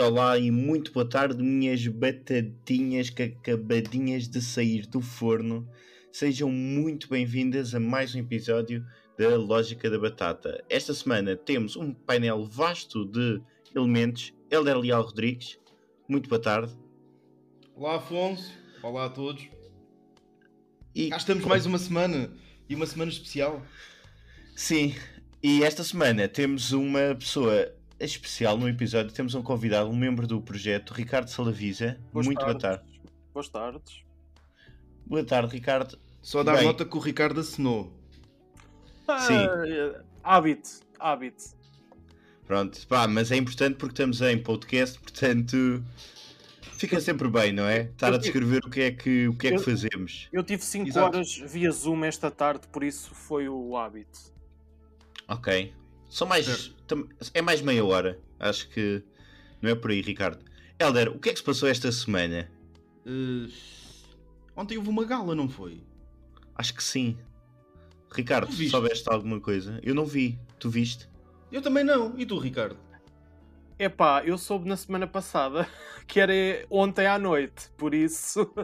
olá e muito boa tarde, minhas batatinhas que acabadinhas de sair do forno. Sejam muito bem-vindas a mais um episódio da Lógica da Batata. Esta semana temos um painel vasto de elementos. Helder Leal Rodrigues, muito boa tarde. Olá Afonso, olá a todos. E Cá estamos mais uma semana e uma semana especial. Sim, e esta semana temos uma pessoa especial no episódio. Temos um convidado, um membro do projeto, Ricardo Salavisa. Boas muito boa tardes. tarde. Boas tardes. Boa tarde, Ricardo. Só a dar Bem. nota que o Ricardo assinou. Sim. Ah, hábito, hábito. Pronto, pá, mas é importante porque estamos em podcast, portanto fica sempre bem, não é? Estar a descrever o que é que, o que, é que fazemos. Eu tive 5 Exato. horas via Zoom esta tarde, por isso foi o hábito. Ok. São mais. É mais meia hora. Acho que não é por aí, Ricardo. Helder, o que é que se passou esta semana? Eh, ontem houve uma gala, não foi? Acho que sim. Ricardo, soubeste alguma coisa? Eu não vi. Tu viste? Eu também não. E tu, Ricardo? Epá, eu soube na semana passada que era ontem à noite, por isso.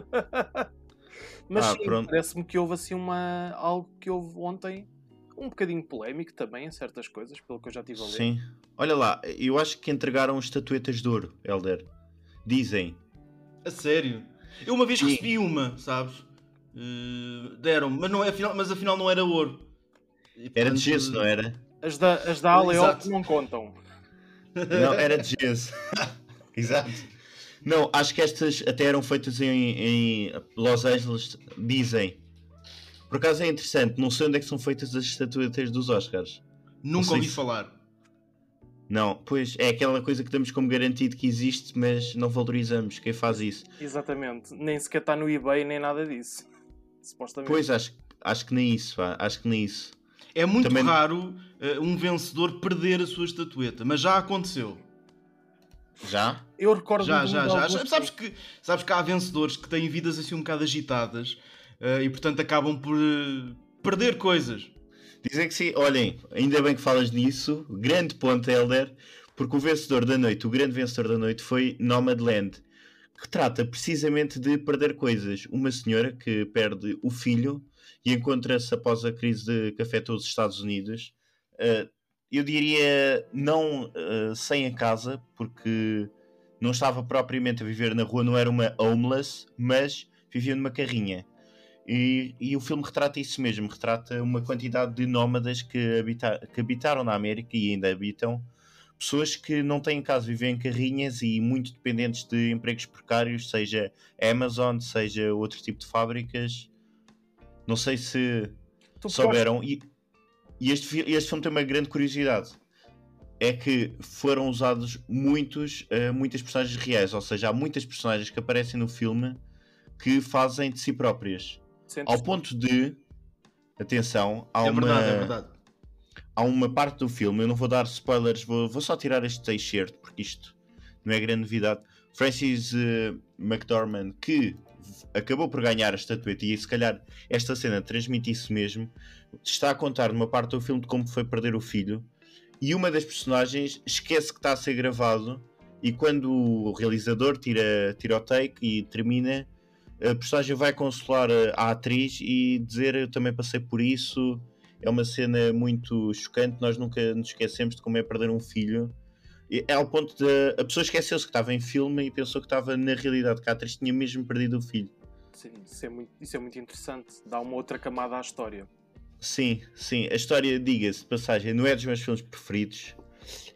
Mas Ah, sim, parece-me que houve assim uma. algo que houve ontem, um bocadinho polémico também em certas coisas, pelo que eu já tive a ler. Sim. Olha lá, eu acho que entregaram estatuetas de ouro, Helder. Dizem. A sério? Eu uma vez Sim. recebi uma, sabes? Eh, Deram-me, mas, não é, afinal, mas afinal não era ouro. E, Era de portanto, gesso, não era? As da, as da Aleop Exato. não contam. Não, era de gesso. Exato. Não, acho que estas até eram feitas em, em Los Angeles, dizem. Por acaso é interessante, não sei onde é que são feitas as estatuetas dos Oscars. Nunca ouvi se- falar. Não, pois é aquela coisa que damos como garantido que existe, mas não valorizamos quem faz isso. Exatamente. Nem sequer está no eBay nem nada disso. Supostamente. Pois acho, acho que nem isso, pá, acho que nem isso. É muito Também- raro eh, um vencedor perder a sua estatueta, mas já aconteceu. Já? Eu recordo Já, já, já. Sabes que, sabes que há vencedores que têm vidas assim um bocado agitadas e portanto acabam por eh, perder coisas. Dizem que sim. Olhem, ainda bem que falas nisso. Grande ponto, Helder, porque o vencedor da noite, o grande vencedor da noite foi Nomadland, que trata precisamente de perder coisas. Uma senhora que perde o filho e encontra-se após a crise de que afetou os Estados Unidos. eh, eu diria não eh, sem a casa, porque não estava propriamente a viver na rua, não era uma homeless, mas vivia numa carrinha. E, e o filme retrata isso mesmo, retrata uma quantidade de nómadas que, habita- que habitaram na América e ainda habitam, pessoas que não têm casa, vivem em carrinhas e muito dependentes de empregos precários, seja Amazon, seja outro tipo de fábricas. Não sei se Tu souberam. E, e este, este filme tem uma grande curiosidade. É que foram usados muitos, eh, muitas personagens reais, ou seja, há muitas personagens que aparecem no filme que fazem de si próprias. Sentes- Ao ponto de. Atenção, há, é uma, verdade, é verdade. há uma parte do filme, eu não vou dar spoilers, vou, vou só tirar este excerto, porque isto não é grande novidade. Francis eh, McDormand, que acabou por ganhar a estatueta, e se calhar esta cena transmite isso mesmo, está a contar numa parte do filme de como foi perder o filho, e uma das personagens esquece que está a ser gravado, e quando o realizador tira, tira o take e termina, a personagem vai consolar a, a atriz e dizer eu também passei por isso. É uma cena muito chocante, nós nunca nos esquecemos de como é perder um filho. E É ao ponto de a pessoa esqueceu-se que estava em filme e pensou que estava na realidade, que a atriz tinha mesmo perdido o filho. Sim, isso, é muito, isso é muito interessante. Dá uma outra camada à história. Sim, sim, a história, diga-se de passagem, não é dos meus filmes preferidos.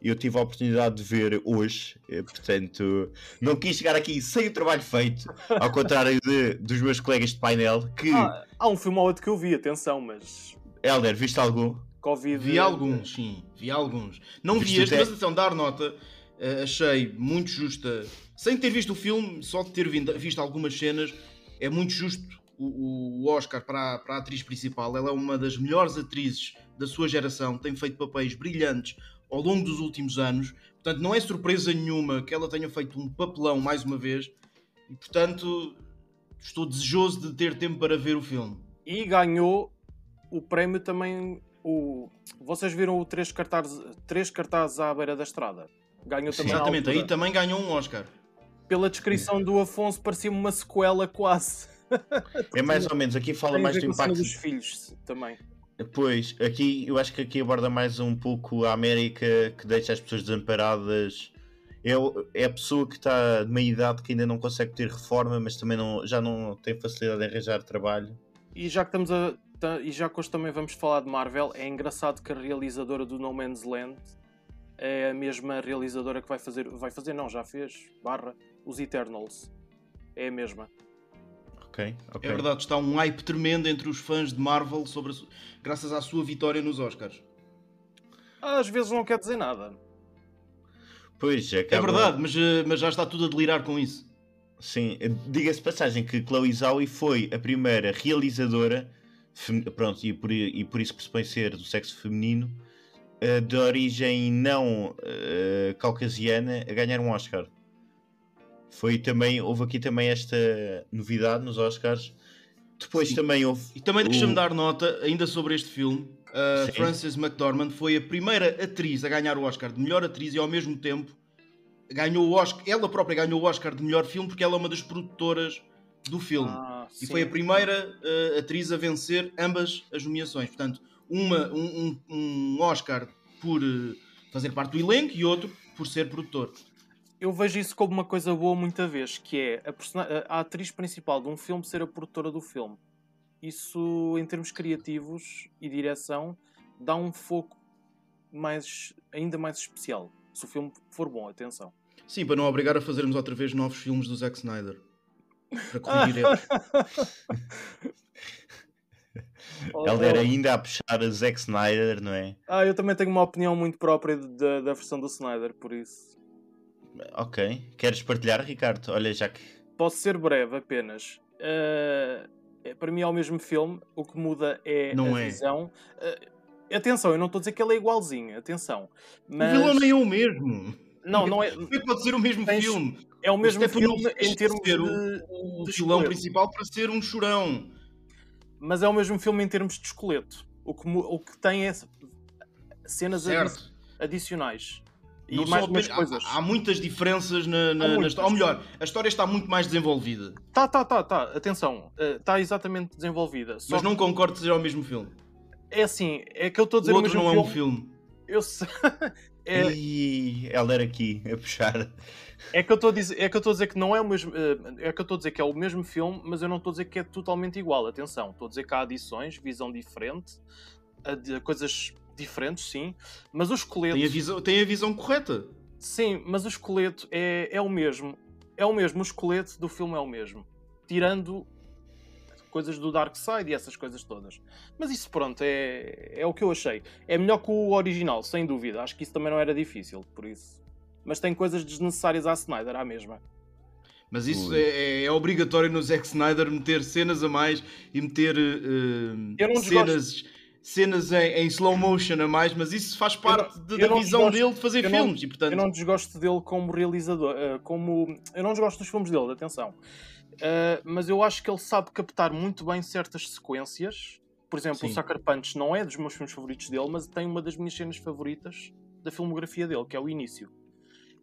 Eu tive a oportunidade de ver hoje, eh, portanto, não quis chegar aqui sem o trabalho feito, ao contrário de, dos meus colegas de painel, que. Ah, há um filme ou outro que eu vi, atenção, mas. Helder, viste algum? Covid. Vi alguns, sim, vi alguns. Não Viste vi este, mas atenção, dar nota, eh, achei muito justa. Sem ter visto o filme, só de ter vindo- visto algumas cenas, é muito justo o, o Oscar para a, para a atriz principal. Ela é uma das melhores atrizes da sua geração, tem feito papéis brilhantes ao longo dos últimos anos. Portanto, não é surpresa nenhuma que ela tenha feito um papelão mais uma vez. E, portanto, estou desejoso de ter tempo para ver o filme. E ganhou o prémio também. O... Vocês viram o três cartazes, três cartazes à beira da estrada? Ganhou Sim. também Exatamente, aí também ganhou um Oscar. Pela descrição do Afonso, parecia-me uma sequela quase. É mais ou menos, aqui fala mais do impacto. dos filhos também. Pois, aqui eu acho que aqui aborda mais um pouco a América que deixa as pessoas desamparadas. É, é a pessoa que está de meia idade que ainda não consegue ter reforma, mas também não, já não tem facilidade em arranjar trabalho. E já que estamos a. E já que hoje também vamos falar de Marvel, é engraçado que a realizadora do No Man's Land é a mesma realizadora que vai fazer. Vai fazer, não, já fez, barra, os Eternals. É a mesma. Ok, ok. É verdade, está um hype tremendo entre os fãs de Marvel sobre a su- graças à sua vitória nos Oscars. Às vezes não quer dizer nada. Pois, É acaba- verdade, mas, eh, mas já está tudo a delirar com isso. Sim, diga-se de passagem que Chloe Zhao foi a primeira realizadora, fem- pronto, e por, e por isso pressupõe ser do sexo feminino, eh, de origem não eh, caucasiana, a ganhar um Oscar. Foi também, houve aqui também esta novidade nos Oscars. Depois Sim. também houve. E também deixa-me o- dar nota, ainda sobre este filme, Sim. Frances McDormand foi a primeira atriz a ganhar o Oscar de melhor atriz e ao mesmo tempo ganhou o Oscar, ela própria ganhou o Oscar de melhor filme porque ela é uma das produtoras do filme. Ah, E sim. foi a primeira eh, atriz a vencer ambas as nomeações. Portanto, uma, um, um- um Oscar por eh, fazer parte do elenco e outro por ser produtor. Eu vejo isso como uma coisa boa muita vez, que é a, a- atriz principal de um filme ser a produtora do filme. Isso, em termos criativos e direção, dá um foco mais, ainda mais especial. Se o filme for bom, atenção. Sim, para não obrigar a fazermos outra vez novos filmes do Zack Snyder. Para corrigir erros. Ele era ainda a puxar a Zack Snyder, não é? Ah, eu também tenho uma opinião muito própria da, da versão do Snyder, por isso. Ok. Queres partilhar, Ricardo? Olha, já que. Posso ser breve apenas. É- para mim é o mesmo filme, o que muda é Não a é. visão. Ah, atenção, eu não estou a dizer que ele é igualzinho, atenção. Mas... O vilão nem é o mesmo. Não, não é. É pode ser o mesmo Tens- filme? É o mesmo O Steppenwolf filme fez em termos ser de. o, de vilão escolher. principal para ser um chorão. Mas é o mesmo filme em termos de esqueleto. O que, o que tem é cenas Certo. adicionais. E Não mais umas coisas. Há, há muitas diferenças na, na, na muitas. história. Ou melhor, a história está muito mais desenvolvida. Tá, tá, tá, tá. Atenção. Está exatamente desenvolvida. Mas que não concordo que seja o mesmo filme. É assim, é que eu estou a O dizer o, outro mesmo não é um filme. filme. Eu sei. é, E ela era aqui a puxar. é que eu estou a dizer, é que eu estou a dizer que não é o mesmo, eh, é que eu estou a dizer que é o mesmo filme, mas eu não estou a dizer que é totalmente igual. Atenção, estou a dizer que há adições, visão diferente, coisas diferentes, sim, mas o esqueleto, Tem a visão, tem a visão correta. sim, mas o esqueleto é, é o mesmo, é o mesmo, o esqueleto do filme é o mesmo, tirando coisas do Dark Side e essas coisas todas. Mas isso pronto, é, é o que eu achei. É melhor que o original, sem dúvida. Acho que isso também não era difícil, por isso. Mas tem coisas desnecessárias à Snyder, à mesma. Mas isso é, é obrigatório no Zack Snyder meter cenas a mais e meter Eu não cenas, cenas em, em slow motion a mais, mas isso faz parte de- eu da visão desgosto- dele de fazer eu não- filmes. e portanto, Eu não desgosto dele como realizador, eh, como eu não desgosto dos filmes dele, atenção. Eh, mas eu acho que ele sabe captar muito bem certas sequências. Por exemplo, Sim. o Sucker Punch não é dos meus filmes favoritos dele, mas tem uma das minhas cenas favoritas da filmografia dele, que é o início.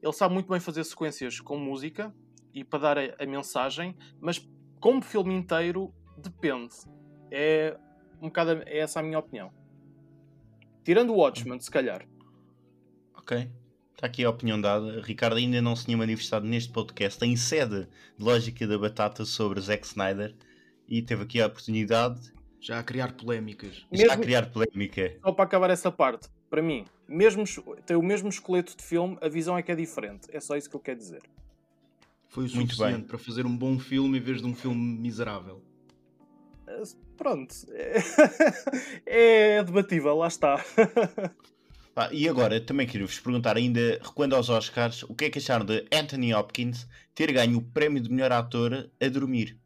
Ele sabe muito bem fazer sequências com música e para dar a, a mensagem, mas como filme inteiro depende. É um bocado é essa a minha opinião. Tirando o Watchmen, se calhar. Ok. Está aqui a opinião dada. Ricardo ainda não se tinha manifestado neste podcast em sede de Lógica da Batata sobre Zack Snyder e teve aqui a oportunidade já a criar polémicas. de já Mesmo- criar polémica. Só para acabar essa parte, para mim, mesmo, es- tem o mesmo esqueleto de filme, a visão é que é diferente. É só isso que eu quero dizer. Foi o Muito suficiente bem. para fazer um bom filme em vez de um filme miserável. Pronto. É, é debatível, lá está. Ah, e agora também queria-vos perguntar ainda, recuando aos Oscars, o que é que acharam de Anthony Hopkins ter ganho o prémio de melhor ator a dormir?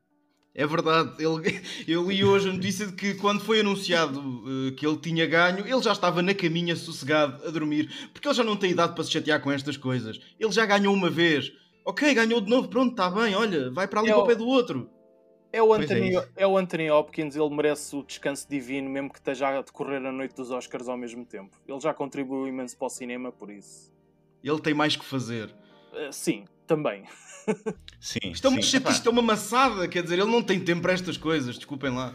É verdade, ele, eu li hoje a notícia de que quando foi anunciado eh, que ele tinha ganho, ele já estava na caminha sossegado a dormir, porque ele já não tem idade para se chatear com estas coisas. Ele já ganhou uma vez, ok, ganhou de novo, pronto, está bem, olha, vai para ali É para o o- pé do outro. É o, é Anthony, isso. é, o Anthony Hopkins, ele merece o descanso divino, mesmo que esteja a decorrer a noite dos Oscars ao mesmo tempo. Ele já contribuiu imenso para o cinema, por isso. Ele tem mais que fazer. Uh, sim, também. Sim, Isto é uma sim. isto é uma maçada, quer dizer, ele não tem tempo para estas coisas, desculpem lá.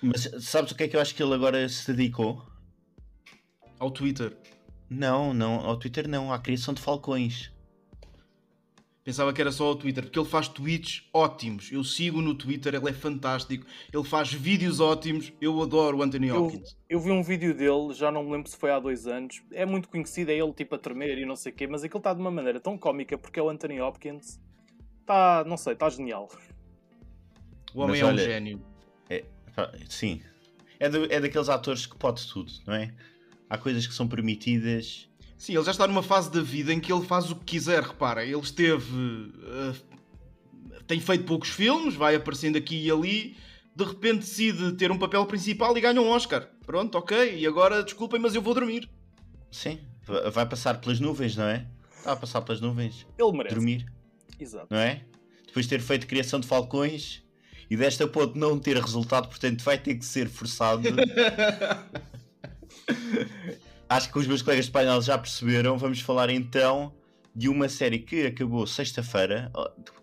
Mas sabes o que é que eu acho que ele agora se dedicou? Ao Twitter. Não, não, ao Twitter não, à criação de falcões. Pensava que era só ao Twitter, porque ele faz tweets ótimos. Eu sigo no Twitter, ele é fantástico. Ele faz vídeos ótimos. Eu adoro o Anthony Eu, Hopkins. eu vi um vídeo dele, já não me lembro se foi há dois anos. É muito conhecido, é ele tipo a tremer e não sei o quê, mas aquilo está de uma maneira tão cómica porque é o Anthony Hopkins. Está, não sei, está genial. O homem Mas é um olha- gênio. Pá, Sim. É, do- é daqueles atores que pode tudo, não é? Há coisas que são permitidas. Sim, ele já está numa fase da vida em que ele faz o que quiser, repara. Ele esteve. eh, tem feito poucos filmes, vai aparecendo aqui e ali. De repente decide ter um papel principal e ganha um Oscar. Pronto, ok. E agora, desculpem, mas eu vou dormir. Sim. Va- Vai passar pelas nuvens, não é? Está a passar pelas nuvens. Ele merece. Dormir, Exato. não é? Depois de ter feito criação de falcões e desta ponto não ter resultado, portanto vai ter que ser forçado. Acho que os meus colegas de painel já perceberam. Vamos falar então de uma série que acabou sexta-feira,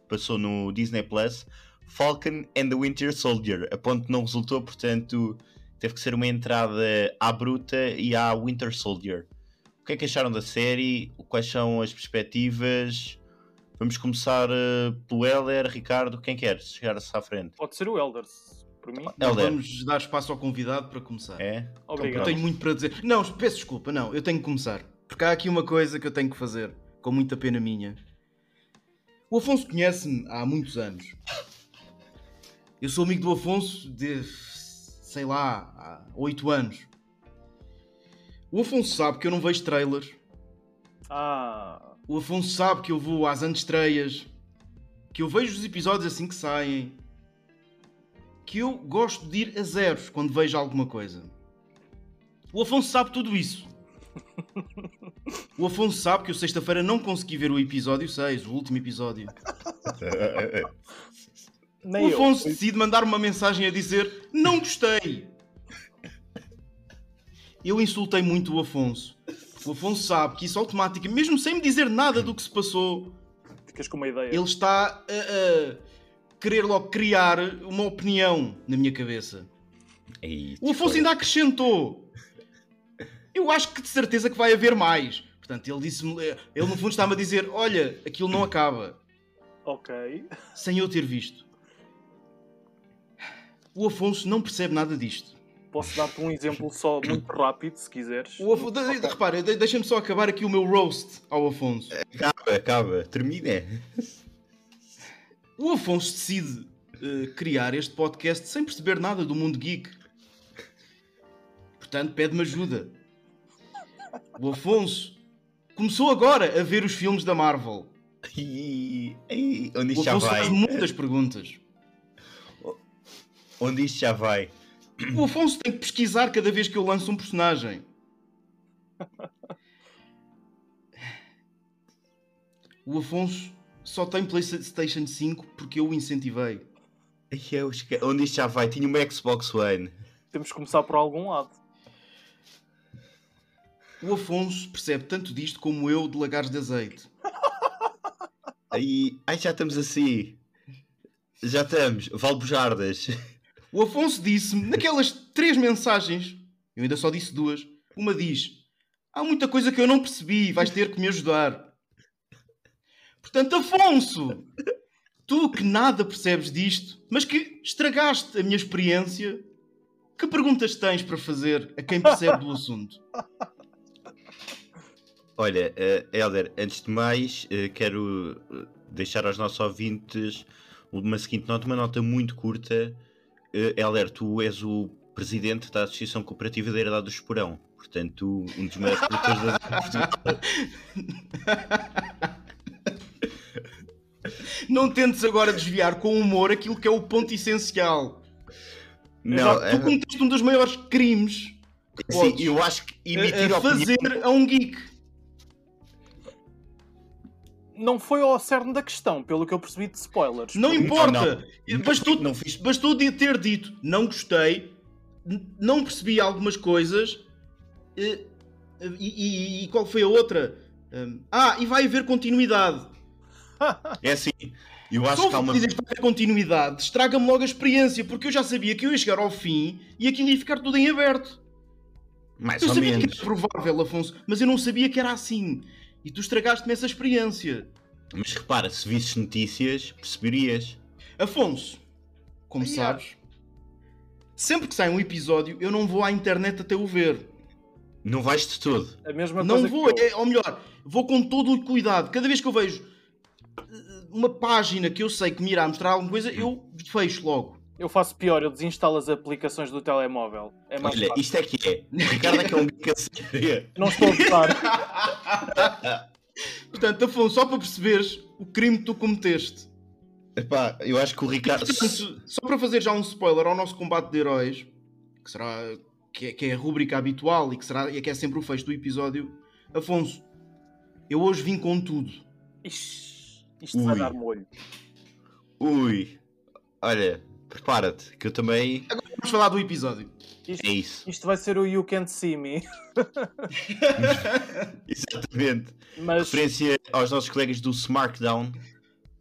passou no Disney Plus, Falcon and the Winter Soldier. A ponto não resultou, portanto teve que ser uma entrada à bruta e à Winter Soldier. O que é que acharam da série? Quais são as perspectivas? Vamos começar eh, pelo Heller, Ricardo, quem quer chegar-se à frente? Pode ser o Elders, por mim. Helder. vamos dar espaço ao convidado para começar. É? Eu Obrigado. tenho muito para dizer. Não, peço desculpa, não, eu tenho que começar. Porque há aqui uma coisa que eu tenho que fazer, com muita pena minha. O Afonso conhece-me há muitos anos. Eu sou amigo do Afonso de, sei lá, há oito anos. O Afonso sabe que eu não vejo trailers. Ah, O Afonso sabe que eu vou às antestreias. Que eu vejo os episódios assim que saem. Que eu gosto de ir a zeros quando vejo alguma coisa. O Afonso sabe tudo isso. O Afonso sabe que eu sexta-feira não consegui ver o episódio 6, o último episódio. nem O eu. Afonso decide mandar uma mensagem a dizer não gostei. Eu insultei muito o Afonso. O Afonso sabe que isso automaticamente, mesmo sem me dizer nada do que se passou, Ficas com uma ideia. ele está a querer logo criar uma opinião na minha cabeça. Ei, O Afonso ainda acrescentou. Eu acho que de certeza que vai haver mais. Portanto, ele disse-me, ele no fundo está-me a dizer, olha, aquilo não acaba. Ok. Sem eu ter visto. O Afonso não percebe nada disto. Posso dar-te um exemplo só muito rápido, se quiseres. O Afo... de- de- Repara, de- deixa-me só acabar aqui o meu roast ao Afonso. Acaba, acaba, termina. O Afonso decide eh, criar este podcast sem perceber nada do mundo geek. Portanto, pede-me ajuda. O Afonso começou agora a ver os filmes da Marvel. Ai, ai, onde O isto já Afonso vai? faz muitas perguntas. Onde isto já vai? O Afonso tem que pesquisar cada vez que eu lanço um personagem. O Afonso só tem PlayStation 5 porque eu o incentivei. Eu esque- Onde isto já vai? Tinha uma Xbox One. Temos que começar por algum lado. O Afonso percebe tanto disto como eu de lagares de azeite. Ai, ai, já estamos assim. Já estamos. Valbujardas. O Afonso disse-me, naquelas três mensagens, eu ainda só disse duas, uma diz: Há muita coisa que eu não percebi, vais ter que me ajudar. Portanto, Afonso, tu que nada percebes disto, mas que estragaste a minha experiência, que perguntas tens para fazer a quem percebe do assunto? Olha, eh, Helder, antes de mais, eh, quero eh, deixar aos nossos ouvintes uma seguinte nota, uma nota muito curta. Eh, Helder, tu és o presidente da Associação Cooperativa da Herdade do Esporão. Portanto, um dos maiores produtores da. Não tentes agora desviar com humor aquilo que é o ponto essencial. Não, tu eh, cometeste um dos maiores crimes que sim, podes eu acho que emitir a- a opinião... fazer a um geek. Não foi ao cerne da questão, pelo que eu percebi de spoilers. Não importa. não. Bastou, Não fiz- bastou de ter dito não gostei, não percebi algumas coisas eh, e, e- e qual foi a outra? Um, ah, e vai haver continuidade. É assim, eu acho Só que há uma. que vai haver continuidade estraga-me logo a experiência, porque eu já sabia que eu ia chegar ao fim e aquilo ia ficar tudo em aberto. Mais Eu ou sabia que menos. era provável, Afonso, mas eu não sabia que era assim. E tu estragaste-me essa experiência. Mas repara, se visses notícias, perceberias. Afonso, como Ai, sabes, sempre que sai um episódio, eu não vou à internet até o ver. Não vais de todo. A mesma Não coisa vou, que eu. é, ou melhor, vou com todo o cuidado. Cada vez que eu vejo uma página que eu sei que me irá mostrar alguma coisa, eu fecho logo. Eu faço pior, eu desinstalo as aplicações do telemóvel. É mais Olha, fácil. isto é que é. O Ricardo é que é um. Não estou a gostar. Portanto, Afonso, só para perceberes o crime que tu cometeste. Epá, eu acho que o Ricardo. Portanto, só para fazer já um spoiler ao nosso combate de heróis, que será que é, que é a rúbrica habitual e que será e que é sempre o fecho do episódio, Afonso, eu hoje vim com tudo. Ixi, isto vai Ui. dar molho. Ui. Olha, prepara-te, que eu também. Vamos falar do episódio. Isto, É isso. isto vai ser o You Can't See Me. Exatamente. Mas Referência aos nossos colegas do Smartdown.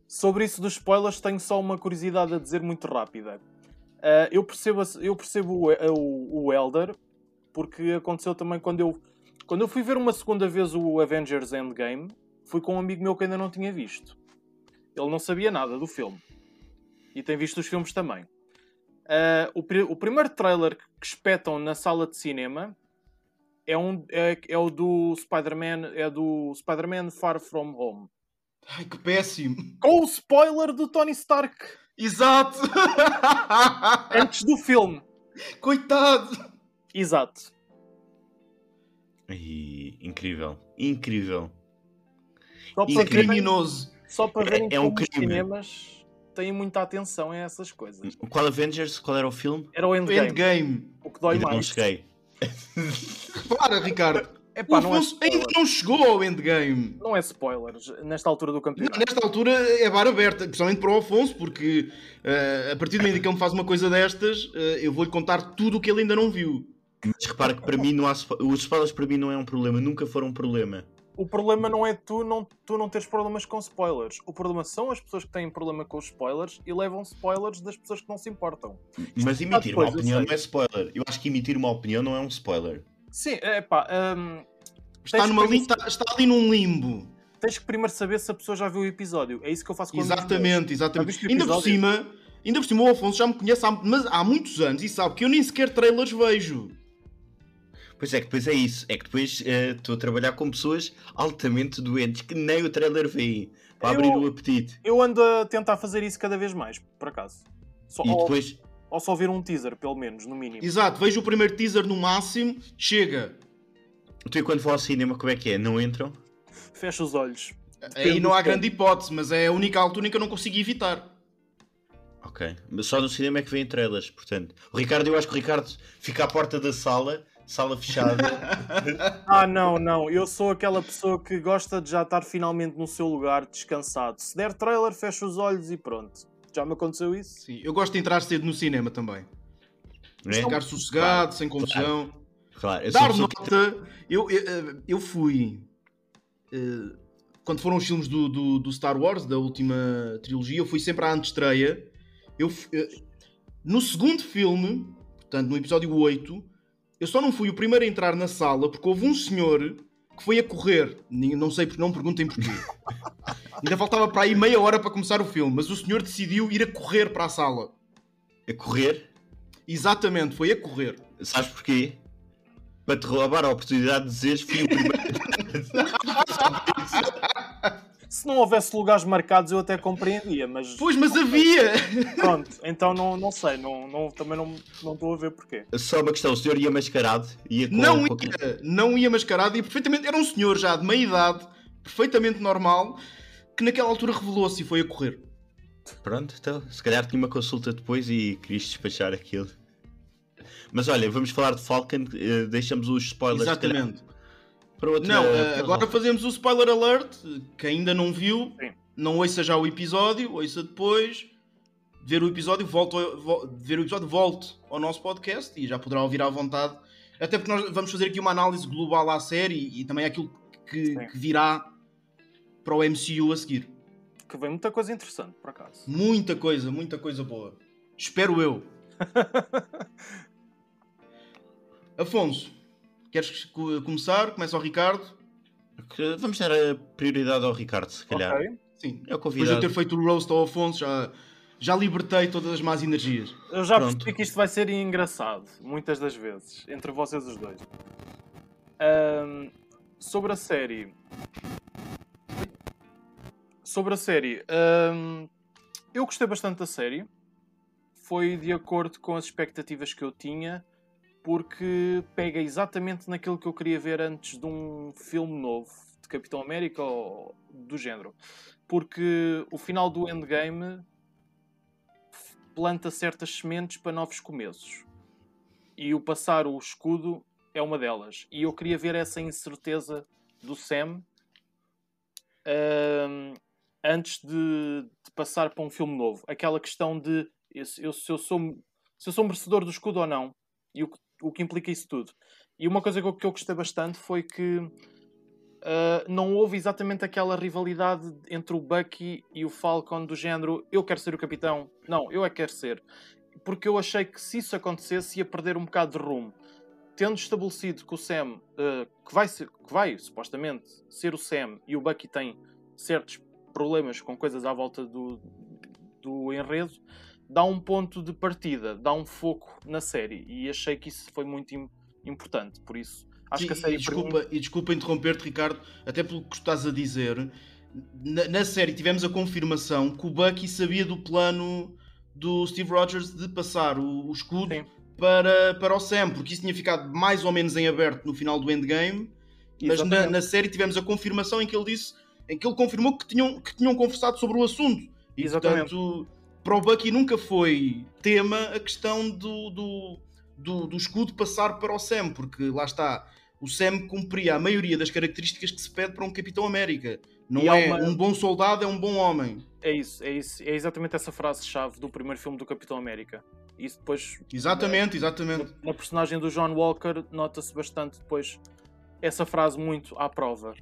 sobre isso dos spoilers, tenho só uma curiosidade a dizer muito rápida. Ah, eu percebo, eu percebo o, o, o Elder, porque aconteceu também quando eu, quando eu fui ver uma segunda vez o Avengers Endgame, fui com um amigo meu que ainda não tinha visto. Ele não sabia nada do filme. E tem visto os filmes também. Ah, o, o primeiro trailer que espetam na sala de cinema é, um, é, é o do Spider-Man, é do Spider-Man Far From Home. Ai, que péssimo. Com o spoiler do Tony Stark Exato. antes do filme. Coitado. Exato. Ai, incrível. Incrível. Incrível. Criminoso. Só para verem É- é um como os crime. cinemas têm muita atenção a essas coisas. Qual Avengers? Qual era o filme? Era o Endgame, Endgame. o que dói Ainda não mais. cheguei. Para, Ricardo. O Epá, não, é Afonso ainda spoiler. não chegou ao Endgame. não é spoilers nesta altura do Não, campeonato. Nesta altura é bar aberta, principalmente para o Afonso, porque eh, a partir do momento em que ele me faz uma coisa destas, eh, eu vou-lhe contar tudo o que ele ainda não viu. Mas repara que para mim não há. spo- Os spoilers para mim não é um problema, nunca foram um problema. O problema não é tu não, tu não teres problemas com spoilers. O problema são as pessoas que têm problema com os spoilers e levam spoilers das pessoas que não se importam. Mas emitir uma depois, opinião não é spoiler. Eu acho que emitir uma opinião não é um spoiler. Sim, é pá. hum, Está, numa li- está, está ali num limbo. tens que primeiro saber se a pessoa já viu o episódio. É isso que eu faço com. Exatamente, exatamente. Ainda por cima, ainda por cima o Afonso já me conhece há, mas há muitos anos e sabe que eu nem sequer trailers vejo. Pois é, que depois é isso. É que depois eh, estou a trabalhar com pessoas altamente doentes que nem o trailer veem para Eu- abrir o apetite. Eu ando a tentar fazer isso cada vez mais, por acaso. Só, E ou, depois. ou só ver um teaser, pelo menos, no mínimo. Exato, vejo o primeiro teaser no máximo, chega. Tu e quando vou ao cinema, como é que é? Não entram? Fecha os olhos. Aí não há grande hipótese, mas é a única altura em que eu não consigo evitar. Ok. Mas só no cinema é que vêm trailers, portanto. O Ricardo, eu acho que o Ricardo fica à porta da sala, sala fechada. Ah, não, não. Eu sou aquela pessoa que gosta de já estar finalmente no seu lugar, descansado. Se der trailer, fecha os olhos e pronto. Já me aconteceu isso? Sim, eu gosto de entrar cedo no cinema também. é? Ficar sossegado, sem confusão. Claro, eu sou Dar que- nota, eu, eu, eu fui. eh, quando foram os filmes do, do, do Star Wars, da última trilogia, eu fui sempre à antestreia. Eu, eh, no segundo filme, portanto no episódio 8, eu só não fui o primeiro a entrar na sala porque houve um senhor que foi a correr. Não sei, porque não perguntem porquê. Ainda faltava para aí meia hora para começar o filme, mas o senhor decidiu ir a correr para a sala. A correr, Exatamente, foi a correr. sabes porquê? Para te roubar a oportunidade de dizeres fui o primeiro. Se não houvesse lugares marcados, eu até compreendia, mas Pois, mas havia! pronto. Então não, não sei. Não, não, também não não estou a ver porquê. Só uma questão, o senhor ia mascarado? Ia com, Não com- ia, não ia mascarado e perfeitamente. Era um senhor já de meia idade, perfeitamente normal, que naquela altura revelou-se e foi a correr. Pronto, então, se calhar tinha uma consulta depois e querias despachar aquilo. Mas olha, vamos falar de Falcon, eh, deixamos os spoilers Exatamente. Para outra. Não, para eh, agora fazemos o spoiler alert. Que ainda não viu, Sim. não ouça já o episódio, ouça depois. Ver o episódio, volto, a- vo- ver o episódio, volte ao nosso podcast e já poderá ouvir à vontade. Até porque nós vamos fazer aqui uma análise global à série e também aquilo que, que virá para o MCU a seguir. Que vem muita coisa interessante, por acaso. Muita coisa, muita coisa boa. Espero eu. Afonso, queres co- começar? Começa o Ricardo. Que- Vamos dar a prioridade ao Ricardo, se calhar. Ok. Sim. É o Depois de eu convidado. ter feito o roast ao Afonso, já, já libertei todas as más energias. Eu já Pronto. percebi que isto vai ser engraçado, muitas das vezes, entre vocês os dois. Ahm, sobre a série. Sobre a série. ahm, eu gostei bastante da série. Foi de acordo com as expectativas que eu tinha, porque pega exatamente naquilo que eu queria ver antes de um filme novo de Capitão América ou do género. Porque o final do Endgame planta certas sementes para novos começos. E o passar o escudo é uma delas. E eu queria ver essa incerteza do Sam ahm, antes de, de passar para um filme novo. Aquela questão de eu- se, eu sou, se eu sou merecedor do escudo ou não. E o, que- o que implica isso tudo. E uma coisa que eu, que eu gostei bastante foi que ah, não houve exatamente aquela rivalidade entre o Bucky e o Falcon do género eu quero ser o capitão, não, eu é que quero ser. Porque eu achei que se isso acontecesse ia perder um bocado de rumo. Tendo estabelecido que o Sam, ah, que, vai ser, que vai supostamente ser o Sam e o Bucky tem certos problemas com coisas à volta do, do enredo, dá um ponto de partida, dá um foco na série. E achei que isso foi muito im- importante. Por isso, acho Sim, que a série e, desculpa, e desculpa interromper-te, Ricardo, até pelo que estás a dizer. Na, na série tivemos a confirmação que o Bucky sabia do plano do Steve Rogers de passar o, o escudo Sim. para, para o Sam, porque isso tinha ficado mais ou menos em aberto no final do Endgame. Mas na, na série tivemos a confirmação em que ele disse, em que ele confirmou que tinham, que tinham conversado sobre o assunto. E Exatamente. portanto, para o Bucky nunca foi tema a questão do, do, do, do escudo passar para o Sam, porque lá está, o Sam cumpria a maioria das características que se pede para um Capitão América. Não E é uma- um bom soldado, é um bom homem. É isso, é isso. É exatamente essa frase-chave do primeiro filme do Capitão América. Isso depois, Exatamente, exatamente. na personagem do John Walker, nota-se bastante depois essa frase muito à prova.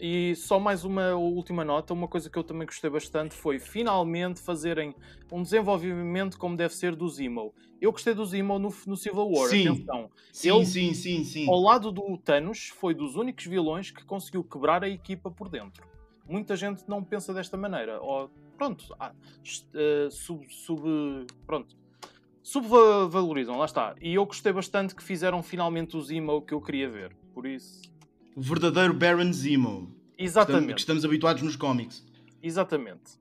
E só mais uma última nota, uma coisa que eu também gostei bastante foi finalmente fazerem um desenvolvimento como deve ser do Zemo. Eu gostei do Zemo no, no Civil War, Sim. atenção. Sim, Ele- sim, sim, sim. Ao lado do Thanos, foi dos únicos vilões que conseguiu quebrar a equipa por dentro. Muita gente não pensa desta maneira. Ou, pronto, ah, eh, sub, sub- pronto, subvalorizam, lá está. E eu gostei bastante que fizeram finalmente o Zemo que eu queria ver. Por isso, O verdadeiro Baron Zemo. que estamos- Que exatamente, estamos habituados nos cómics. exatamente.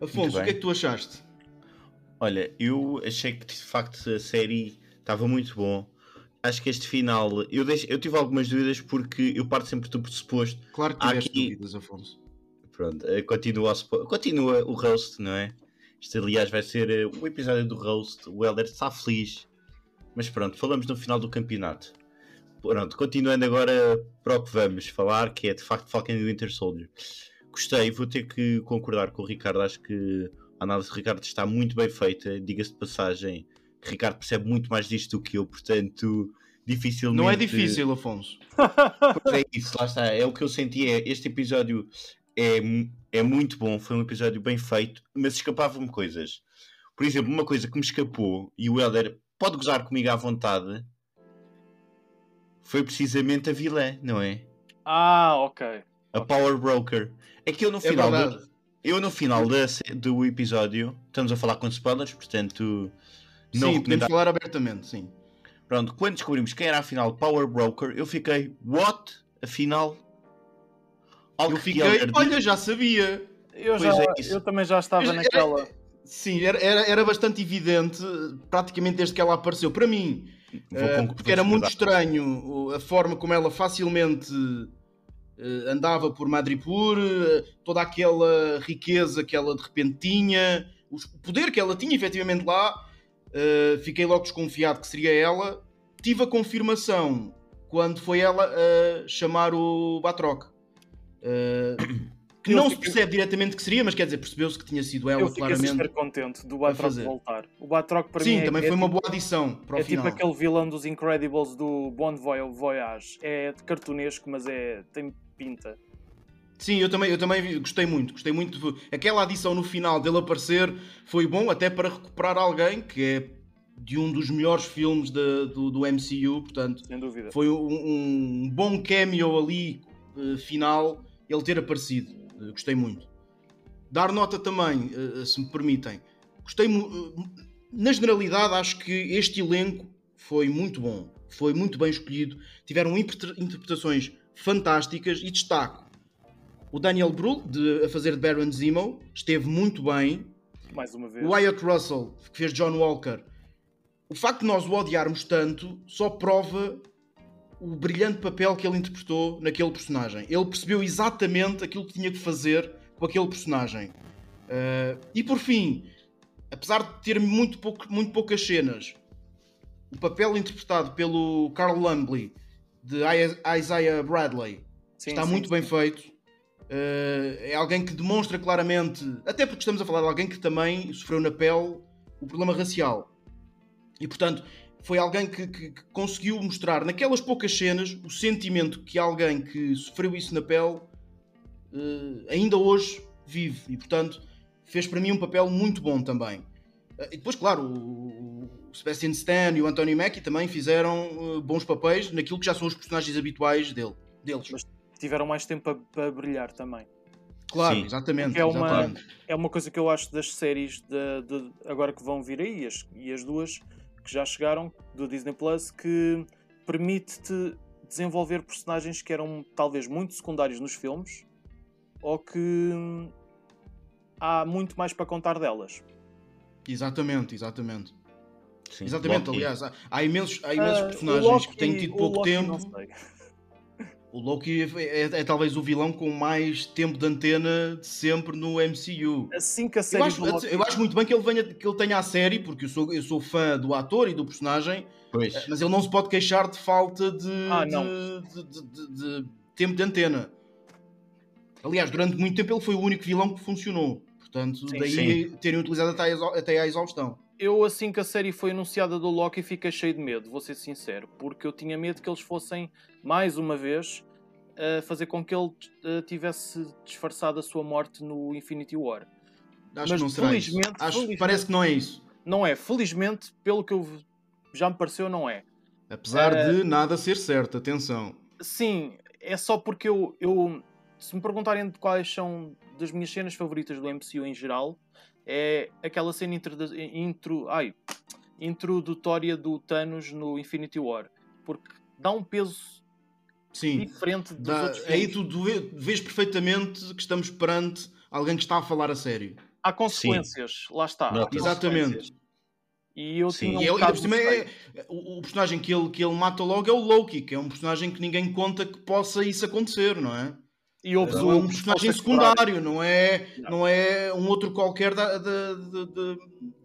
Afonso, o que é que tu achaste? Olha, eu achei que de facto a série estava muito bom. Acho que este final. Eu, deixo, eu tive algumas dúvidas porque eu parto sempre do pressuposto. Claro que tiveste aqui- dúvidas, Afonso. Pronto, eh, continua, continua o roast, não é? Este, aliás, vai ser eh, o episódio do roast. O Helder está feliz. Mas pronto, falamos no final do campeonato. Pronto, continuando agora para o que vamos falar, que é de facto Falcon e Winter Soldier. Gostei, vou ter que concordar com o Ricardo. Acho que a análise do Ricardo está muito bem feita. Diga-se de passagem que Ricardo percebe muito mais disto do que eu, portanto, dificilmente. Não é difícil, Afonso. Pois é isso, lá está. É o que eu senti. É, este episódio é, é muito bom, foi um episódio bem feito, mas escapavam-me coisas. Por exemplo, uma coisa que me escapou, e o Helder pode gozar comigo à vontade, foi precisamente a vilã, não é? Ah, ok. A Power Broker. É que eu no É final, do, verdade. eu no final da se- do episódio, estamos a falar com spoilers, portanto, não sim, podemos falar abertamente, sim. Pronto, quando descobrimos quem era afinal Power Broker, eu fiquei, what? Afinal, algo Eu que fiquei, olha, já sabia. Eu, Pois já, é eu também já estava Era- naquela. Sim, era, era, era bastante evidente, praticamente desde que ela apareceu. Para mim, eh, concordar- porque era muito estranho a forma como ela facilmente eh, andava por Madripoor, eh, toda aquela riqueza que ela de repente tinha, o poder que ela tinha efetivamente lá. eh, fiquei logo desconfiado que seria ela. Tive a confirmação quando foi ela a chamar o Batroc. Eh, que Eu não se percebe diretamente que seria, mas quer dizer, percebeu-se que tinha sido ela eu fiquei super claramente. contente do Batroc voltar. O Batroc para Sim, mim é, também é foi uma tipo, boa adição para o é final. tipo aquele vilão dos Incredibles do Bond Voy- Voyage. É cartunesco, mas é tem pinta. Sim, eu também, eu também gostei muito, gostei muito. de- Aquela adição no final dele aparecer foi bom até para recuperar alguém que é de um dos melhores filmes da- do, do MCU, portanto Sem dúvida. foi um, um bom cameo ali eh, final ele ter aparecido. Eh, gostei muito. Dar nota também, eh, se me permitem. Gostei eh, na generalidade acho que este elenco foi muito bom, foi muito bem escolhido, tiveram interpre- interpretações fantásticas e destaco o Daniel Brühl de, a fazer de Baron Zemo esteve muito bem. Mais uma vez. O Wyatt Russell, que fez John Walker, o facto de nós o odiarmos tanto só prova o brilhante papel que ele interpretou naquele personagem. Ele percebeu exatamente aquilo que tinha que fazer com aquele personagem. Uh, e por fim, apesar de ter muito, pouco, muito poucas cenas, o papel interpretado pelo Carl Lumbly de Isaiah Bradley Sim, está sim, muito sim. bem feito. Uh, é alguém que demonstra claramente, até porque estamos a falar de alguém que também sofreu na pele o problema racial. E portanto, foi alguém que, que- que conseguiu mostrar naquelas poucas cenas o sentimento que alguém que sofreu isso na pele uh, ainda hoje vive. E portanto, fez para mim um papel muito bom também. Uh, E depois, claro, o o Sebastian Stan e o Anthony Mackie também fizeram uh, bons papéis naquilo que já são os personagens habituais dele, deles. Mas- Tiveram mais tempo para, brilhar também. Claro, Sim. exatamente. É uma- exatamente. É uma coisa que eu acho das séries de, de- agora que vão vir aí, as, e as duas que já chegaram do Disney Plus, que permite-te desenvolver personagens que eram talvez muito secundários nos filmes ou que há muito mais para contar delas. Exatamente, exatamente. Sim. Exatamente, Loki. aliás, há, há imensos, há imensos Ah, personagens Loki- que têm tido pouco Loki tempo. não sei. O Loki é, é- é talvez o vilão com mais tempo de antena de sempre no MCU. Assim que a Eu série acho, do Loki- eu acho muito bem que ele, venha, que ele tenha a série, porque eu sou, eu sou fã do ator e do personagem, Pois. mas ele não se pode queixar de falta de, Ah, de- de- de- de- de tempo de antena. Aliás, durante muito tempo ele foi o único vilão que funcionou. Portanto, Sim. daí terem utilizado até à exaustão. eu assim que a série foi anunciada do Loki fiquei cheio de medo, vou ser sincero, porque eu tinha medo que eles fossem mais uma vez a fazer com que ele eh, tivesse disfarçado a sua morte no Infinity War. Acho Mas que não será isso. felizmente- Acho, felizmente- Parece que não é isso. Não é, felizmente, pelo que eu já me pareceu, não é. Apesar Eh, de nada ser certo, atenção. Sim, é só porque eu, eu se me perguntarem de quais são das minhas cenas favoritas do MCU em geral, é aquela cena intro, intro, ai, introdutória do Thanos no Infinity War, porque dá um peso Sim. diferente dos Dá- outros aí filmes. tu tu vê- vês perfeitamente que estamos perante alguém que está a falar a sério. Há consequências, lá está. há. Exatamente. E eu Sim. tinha um E, e é, receio. o, o personagem que ele, que ele mata logo é o Loki, que é um personagem que ninguém conta que possa isso acontecer, não é? E houve Não é um personagem secundário, não é, não é um outro qualquer da, da, da, da-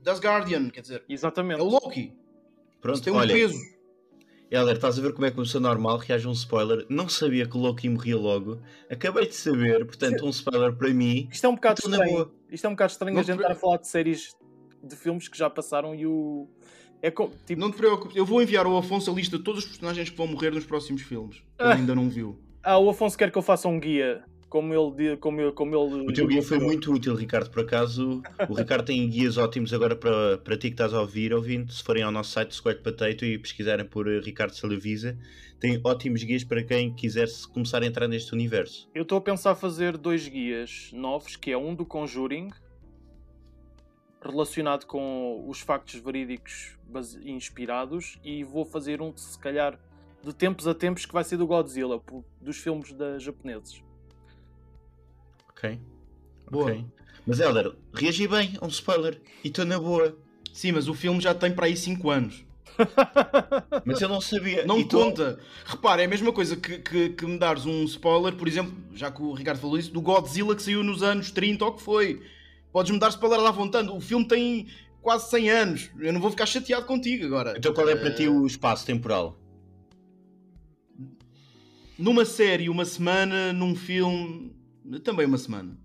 das Guardian, quer dizer, Exatamente. é o Loki. Pronto, Isso tem um olha, peso. Helder, estás a ver como é que começou normal, reage um spoiler. Não sabia que o Loki morria logo. Acabei de saber, portanto, um spoiler para mim. Isto é um bocado Então, na estranho. boa. Isto é um bocado estranho Não a gente te- estar a falar de séries de filmes que já passaram e o. É co- tipo, Não te preocupes, eu vou enviar ao Afonso a lista de todos os personagens que vão morrer nos próximos filmes. que Ele Ah. ainda não viu. Ah, o Afonso quer que eu faça um guia, como ele. Como, como ele O teu guia foi muito útil, Ricardo. Por acaso, o Ricardo tem guias ótimos agora para, para ti que estás a ouvir, ouvindo. Se forem ao nosso site, Square Potato, e pesquisarem por eh, Ricardo Salavisa, tem ótimos guias para quem quiser se começar a entrar neste universo. Eu estou a pensar fazer dois guias novos, que é um do Conjuring, relacionado com os factos verídicos inspirados, e vou fazer um, se calhar, de tempos a tempos, que vai ser do Godzilla, dos filmes da japoneses. Ok? Boa. Ok. Mas Helder, reagi bem a um spoiler e estou na boa. Sim, mas o filme já tem para aí 5 anos. Mas eu não sabia. Não E tô- conta. Repara, é a mesma coisa que, que, que me dares um spoiler, por exemplo, já que o Ricardo falou isso, do Godzilla que saiu nos anos 30 ou que foi. Podes-me dar spoiler à vontade. O filme tem quase 100 anos. Eu não vou ficar chateado contigo agora. Então qual é para Eh, ti o espaço temporal? Numa série, uma semana, num filme, também uma semana.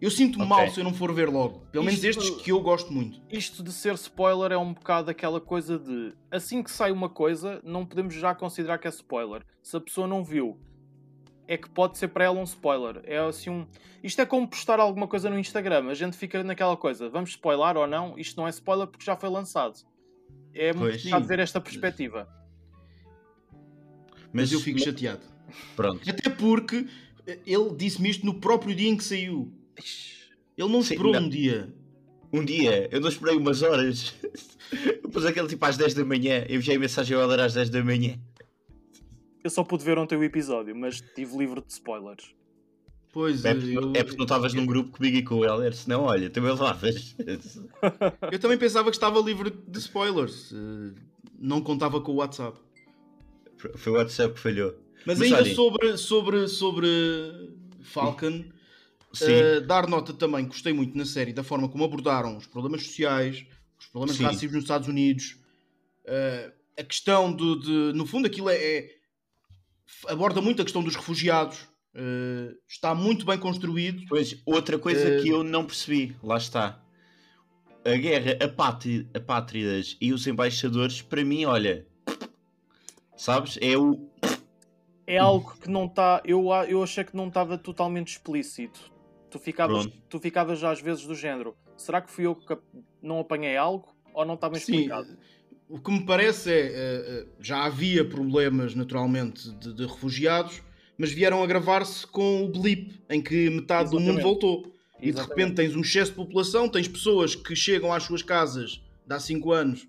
Eu sinto-me Ok. mal se eu não for ver logo. Pelo menos Isto- estes que eu gosto muito. Isto de ser spoiler é um bocado aquela coisa de assim que sai uma coisa, não podemos já considerar que é spoiler. Se a pessoa não viu, é que pode ser para ela um spoiler. É assim um. Isto é como postar alguma coisa no Instagram. A gente fica naquela coisa, vamos spoiler ou não? Isto não é spoiler porque já foi lançado. É muito complicado Sim. ver esta perspectiva. Mas, eu fico chateado. Pronto. Até porque ele disse-me isto no próprio dia em que saiu. Ele não Sim, esperou não. um dia. Um dia, eu não esperei umas horas. Eu pus aquele tipo às 10 da manhã. Eu enviei mensagem ao Helder às 10 da manhã. Eu só pude ver ontem o episódio, mas estive livre de spoilers. Pois, É porque, eu, é porque não estavas num grupo comigo e com o Helder, senão, olha, também levavas. eu também pensava que estava livre de spoilers. eh, Não contava com o WhatsApp. Foi o WhatsApp que falhou. Mas, Mas ainda olhem. sobre, sobre, sobre Falcon, eh, dar nota também, gostei muito na série da forma como abordaram os problemas sociais, os problemas Sim. racistas nos Estados Unidos, eh, a questão de, de- No fundo, aquilo é, é- aborda muito a questão dos refugiados. eh, está muito bem construído. Pois, outra coisa que eu não percebi, lá está. A guerra apátri- apátridas e os embaixadores, para mim, olha, sabes? É o. É algo que não está. Eu, eu achei que não estava totalmente explícito. Tu ficavas, Pronto. tu ficavas já às vezes do género. Será que fui eu que não apanhei algo? Ou não está bem Sim, explicado? o que me parece é. eh, eh, já havia problemas, naturalmente, de, de refugiados, mas vieram a agravar-se com o blip, em que metade do mundo Exatamente. voltou. E de Exatamente. repente tens um excesso de população, tens pessoas que chegam às suas casas de há 5 anos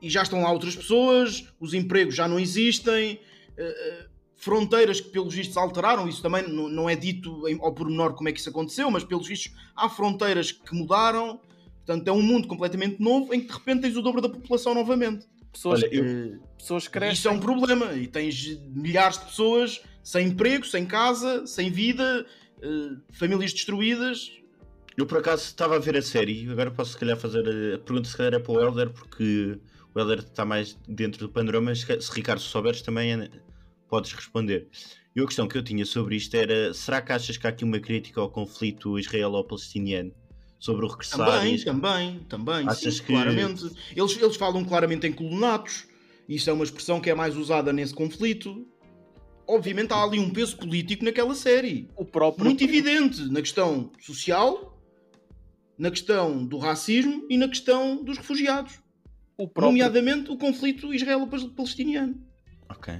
e já estão lá outras pessoas, os empregos já não existem, eh, fronteiras que pelos vistos alteraram, isso também não, não é dito em, ao pormenor como é que isso aconteceu, mas pelos vistos há fronteiras que mudaram, portanto é um mundo completamente novo em que de repente tens o dobro da população novamente. Pessoas, Olha, eu- Eh, pessoas isso crescem. é um problema e tens milhares de pessoas sem emprego, sem casa, sem vida, eh, famílias destruídas. Eu por acaso estava a ver a série, agora posso se calhar fazer a a pergunta se calhar é para o Helder, porque o Helder está mais dentro do panorama, se se Ricardo souberes também é- podes responder. E a questão que eu tinha sobre isto era, será que achas que há aqui uma crítica ao conflito israelo-palestiniano? Sobre o regressar Também, e- também, também, Achas sim, que- claramente. Eles, eles falam claramente em colonatos, isso é uma expressão que é mais usada nesse conflito. Obviamente há ali um peso político naquela série, O próprio. muito evidente, na questão social, na questão do racismo e na questão dos refugiados. O próprio, Nomeadamente o conflito israelo-palestiniano. Ok.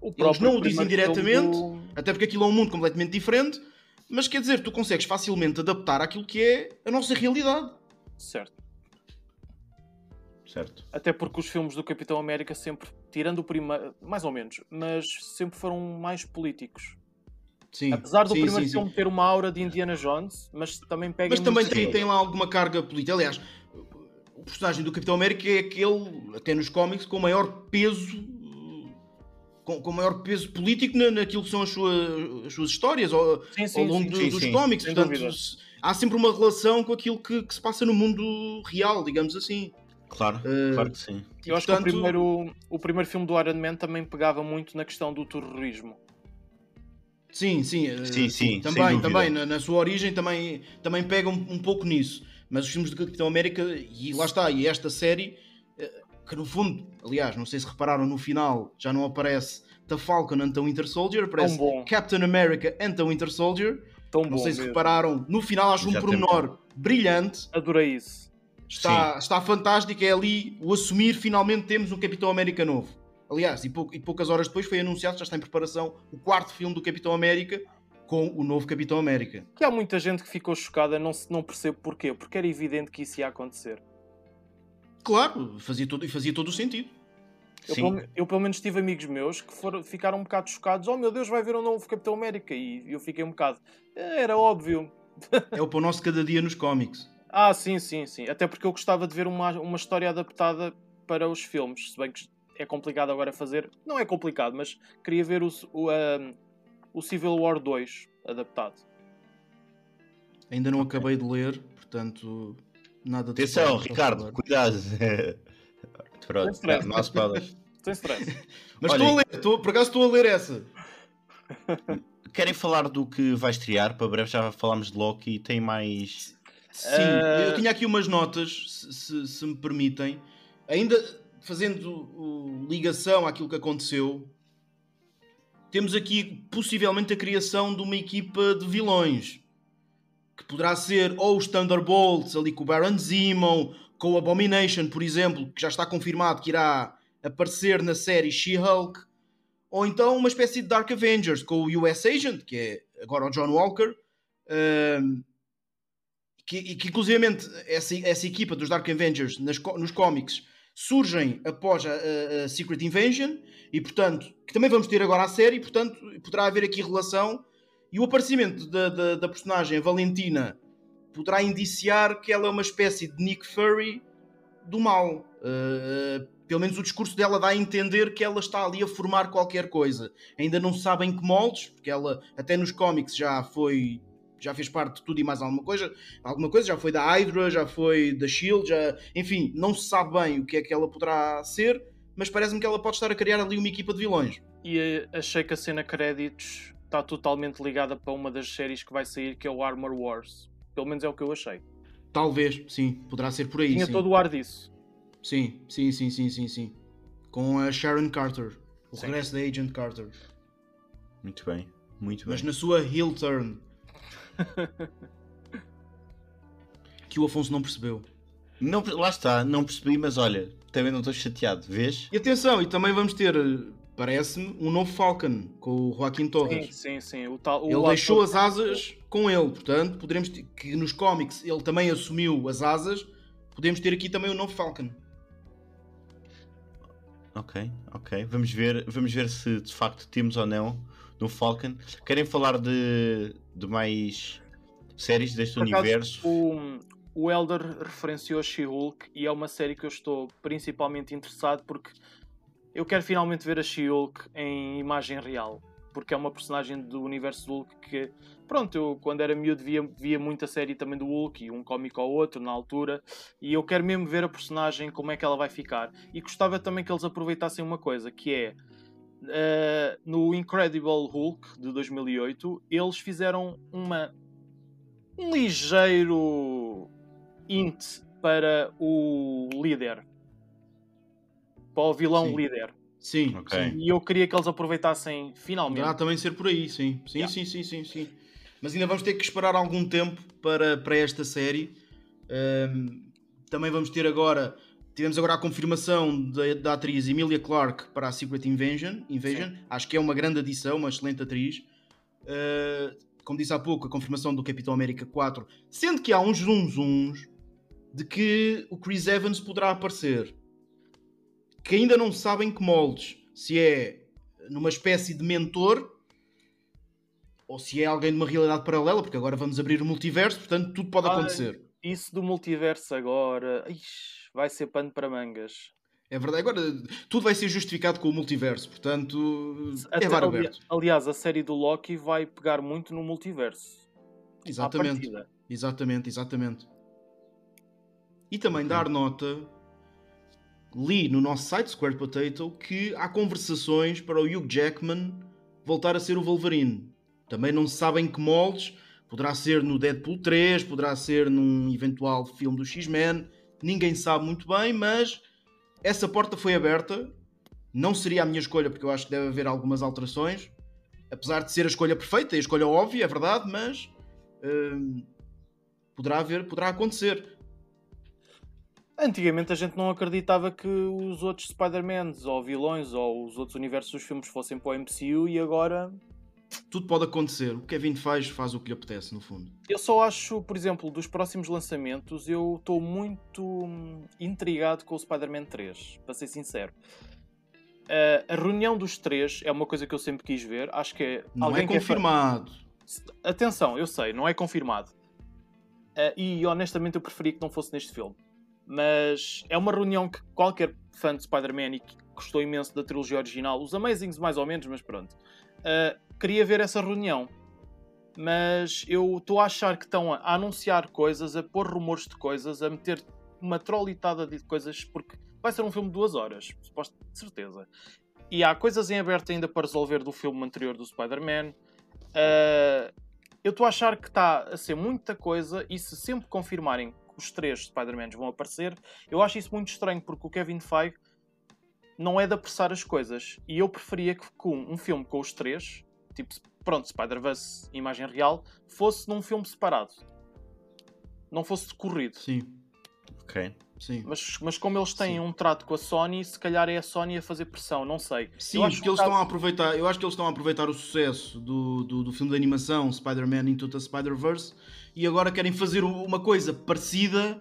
O próprio não o dizem diretamente. do- Até porque aquilo é um mundo completamente diferente, mas quer dizer, tu consegues facilmente adaptar àquilo que é a nossa realidade. Certo. Certo. Até porque os filmes do Capitão América sempre, tirando o primeiro, mais ou menos, mas sempre foram mais políticos. Sim. Apesar do sim, primeiro sim, sim. filme ter uma aura de Indiana Jones, mas também pega Mas em também tem, tem lá alguma carga política. Aliás, o personagem do Capitão América é aquele, até nos cómics, com maior peso. Com, com maior peso político na, naquilo que são as suas, as suas histórias ao, Sim, sim, ao longo sim. do- sim, dos sim. cómics. Portanto, se- há sempre uma relação com aquilo que, que se passa no mundo real, digamos assim. Claro, Eh, claro que sim. Eu acho Portanto- que o primeiro, o primeiro filme do Iron Man também pegava muito na questão do terrorismo. Sim, sim, eh, Sim, sim, também, também na, na sua origem também, também pega um, um pouco nisso. Mas os filmes do Capitão América, e lá está, e esta série, que no fundo, aliás, não sei se repararam, no final já não aparece The Falcon and the Winter Soldier, aparece Captain America and the Winter Soldier. tão Não bom. sei se mesmo. repararam, no final acho um pormenor brilhante. Adorei isso. Está, está fantástico, é ali o assumir, finalmente temos um Capitão América novo. Aliás, e, pou- e poucas horas depois foi anunciado, já está em preparação, o quarto filme do Capitão América com o novo Capitão América. Que há muita gente que ficou chocada, não, se- não percebo porquê, porque era evidente que isso ia acontecer. Claro, fazia todo, e fazia todo o sentido. Eu Sim. pelo, eu, pelo menos, tive amigos meus que foram, ficaram um bocado chocados. Oh meu Deus, vai ver um novo Capitão América. E eu fiquei um bocado. "Eh, Era óbvio. É o pão nosso cada dia nos cómics. Ah, sim, sim, sim. Até porque eu gostava de ver uma, uma história adaptada para os filmes. Se bem que é complicado agora fazer. Não é complicado, mas queria ver o, o, ahm, o Civil War 2 adaptado. Ainda não acabei de ler, portanto, nada Atenção, Ricardo, cuidado. Pronto, stress. não há spoilers. Sem stress. Mas estou a ler, estou, por acaso estou a ler essa. querem falar do que vai estrear? Para breve já falámos de Loki e tem mais. Sim, uh... eu tinha aqui umas notas, se, se, se me permitem. Ainda fazendo uh, ligação àquilo que aconteceu, temos aqui possivelmente a criação de uma equipa de vilões que poderá ser ou os Thunderbolts ali com o Baron Zemo, com o Abomination, por exemplo, que já está confirmado que irá aparecer na série She-Hulk, ou então uma espécie de Dark Avengers com o US Agent, que é agora o John Walker, um, que, que inclusivamente essa, essa equipa dos Dark Avengers nas, nos cómics surgem após a, a, a, Secret Invasion e portanto que também vamos ter agora a série portanto poderá haver aqui relação e o aparecimento da, da, da personagem Valentina poderá indiciar que ela é uma espécie de Nick Fury do mal. Uh, pelo menos o discurso dela dá a entender que ela está ali a formar qualquer coisa. Ainda não se sabe em que moldes, porque ela até nos cómics já foi já fez parte de tudo e mais alguma coisa, alguma coisa, já foi da Hydra, já foi da Shield, já, enfim, não se sabe bem o que é que ela poderá ser, mas parece-me que ela pode estar a criar ali uma equipa de vilões. E eh, achei que a cena créditos está totalmente ligada para uma das séries que vai sair, que é o Armor Wars. Pelo menos é o que eu achei. Talvez, sim, poderá ser por aí. Tinha sim. todo o ar disso. Sim, sim, sim, sim, sim, sim. Com a Sharon Carter, o sim. regresso da Agent Carter. Muito bem, muito bem. Mas na sua heel turn. que o Afonso não percebeu. Não, lá está, não percebi, mas olha, também não estou chateado, vês? E atenção, e também vamos ter parece-me, um novo Falcon com o Joaquim Torres. Sim, sim, sim. O tal, o ele deixou as asas com ele, portanto, poderemos ter, que nos cómics ele também assumiu as asas, podemos ter aqui também o um novo Falcon. Ok, ok. Vamos ver, vamos ver se de facto temos ou não no Falcon. Querem falar de, de mais séries deste Por universo? Acaso, o, o Elder referenciou She-Hulk e é uma série que eu estou principalmente interessado porque eu quero finalmente ver a She-Hulk em imagem real, porque é uma personagem do universo do Hulk que, pronto, eu quando era miúdo via, via muita série também do Hulk, e um cómico ou outro na altura, e eu quero mesmo ver a personagem, como é que ela vai ficar. E gostava também que eles aproveitassem uma coisa, que é, uh, no Incredible Hulk de 2008, eles fizeram uma um ligeiro hint para o líder para o vilão sim. líder. Sim, okay. sim, E eu queria que eles aproveitassem finalmente. Poderá também ser por aí, sim. Sim, yeah. sim, sim, sim, sim. Mas ainda vamos ter que esperar algum tempo para, para esta série. Um, também vamos ter agora. Tivemos agora a confirmação da, da atriz Emilia Clarke para a Secret Invasion. Invasion. Acho que é uma grande adição, uma excelente atriz. Uh, como disse há pouco, a confirmação do Capitão América 4. Sendo que há uns zooms uns de que o Chris Evans poderá aparecer que ainda não sabem que moldes. Se é numa espécie de mentor ou se é alguém de uma realidade paralela, porque agora vamos abrir o multiverso, portanto tudo pode acontecer. isso do multiverso agora ixi, vai ser pano para mangas. É verdade, agora tudo vai ser justificado com o multiverso, portanto Até, é bar aberto. Aliás, a série do Loki vai pegar muito no multiverso. Exatamente. Exatamente, exatamente. E também dar nota li no nosso site Square Potato que há conversações para o Hugh Jackman voltar a ser o Wolverine. Também não se sabe em que moldes, poderá ser no Deadpool 3, poderá ser num eventual filme do X-Men, ninguém sabe muito bem, mas essa porta foi aberta. Não seria a minha escolha, porque eu acho que deve haver algumas alterações, apesar de ser a escolha perfeita, a escolha óbvia, é verdade, mas hum, poderá haver, poderá acontecer. Antigamente a gente não acreditava que os outros Spider-Mans ou vilões ou os outros universos dos filmes fossem para o MCU e agora. Tudo pode acontecer. O Kevin faz, faz o que lhe apetece, no fundo. Eu só acho, por exemplo, dos próximos lançamentos, eu estou muito hum, intrigado com o Spider-Man 3, para ser sincero. Uh, a reunião dos três é uma coisa que eu sempre quis ver. Acho que é. Não é confirmado. É... Atenção, eu sei, não é confirmado. Uh, e honestamente eu preferia que não fosse neste filme. Mas é uma reunião que qualquer fã de Spider-Man e que gostou imenso da trilogia original, os Amazings mais ou menos, mas pronto, uh, queria ver essa reunião. Mas eu estou a achar que estão a anunciar coisas, a pôr rumores de coisas, a meter uma trolitada de coisas, porque vai ser um filme de duas horas, de certeza. E há coisas em aberto ainda para resolver do filme anterior do Spider-Man. Uh, eu estou a achar que está a ser muita coisa e se sempre confirmarem os três Spider-Mans vão aparecer, eu acho isso muito estranho porque o Kevin Feige não é de apressar as coisas e eu preferia que com um filme com os três, tipo, pronto, Spider-Verse, imagem real, fosse num filme separado. Não fosse decorrido. Sim. Ok. Sim. Mas, mas como eles têm Sim. um trato com a Sony, se calhar é a Sony a fazer pressão, não sei. Sim, Eu acho porque que eles o estão a caso- aproveitar, eu acho que eles estão a aproveitar o sucesso do, do, do filme de animação Spider-Man Into the Spider-Verse e agora querem fazer uma coisa parecida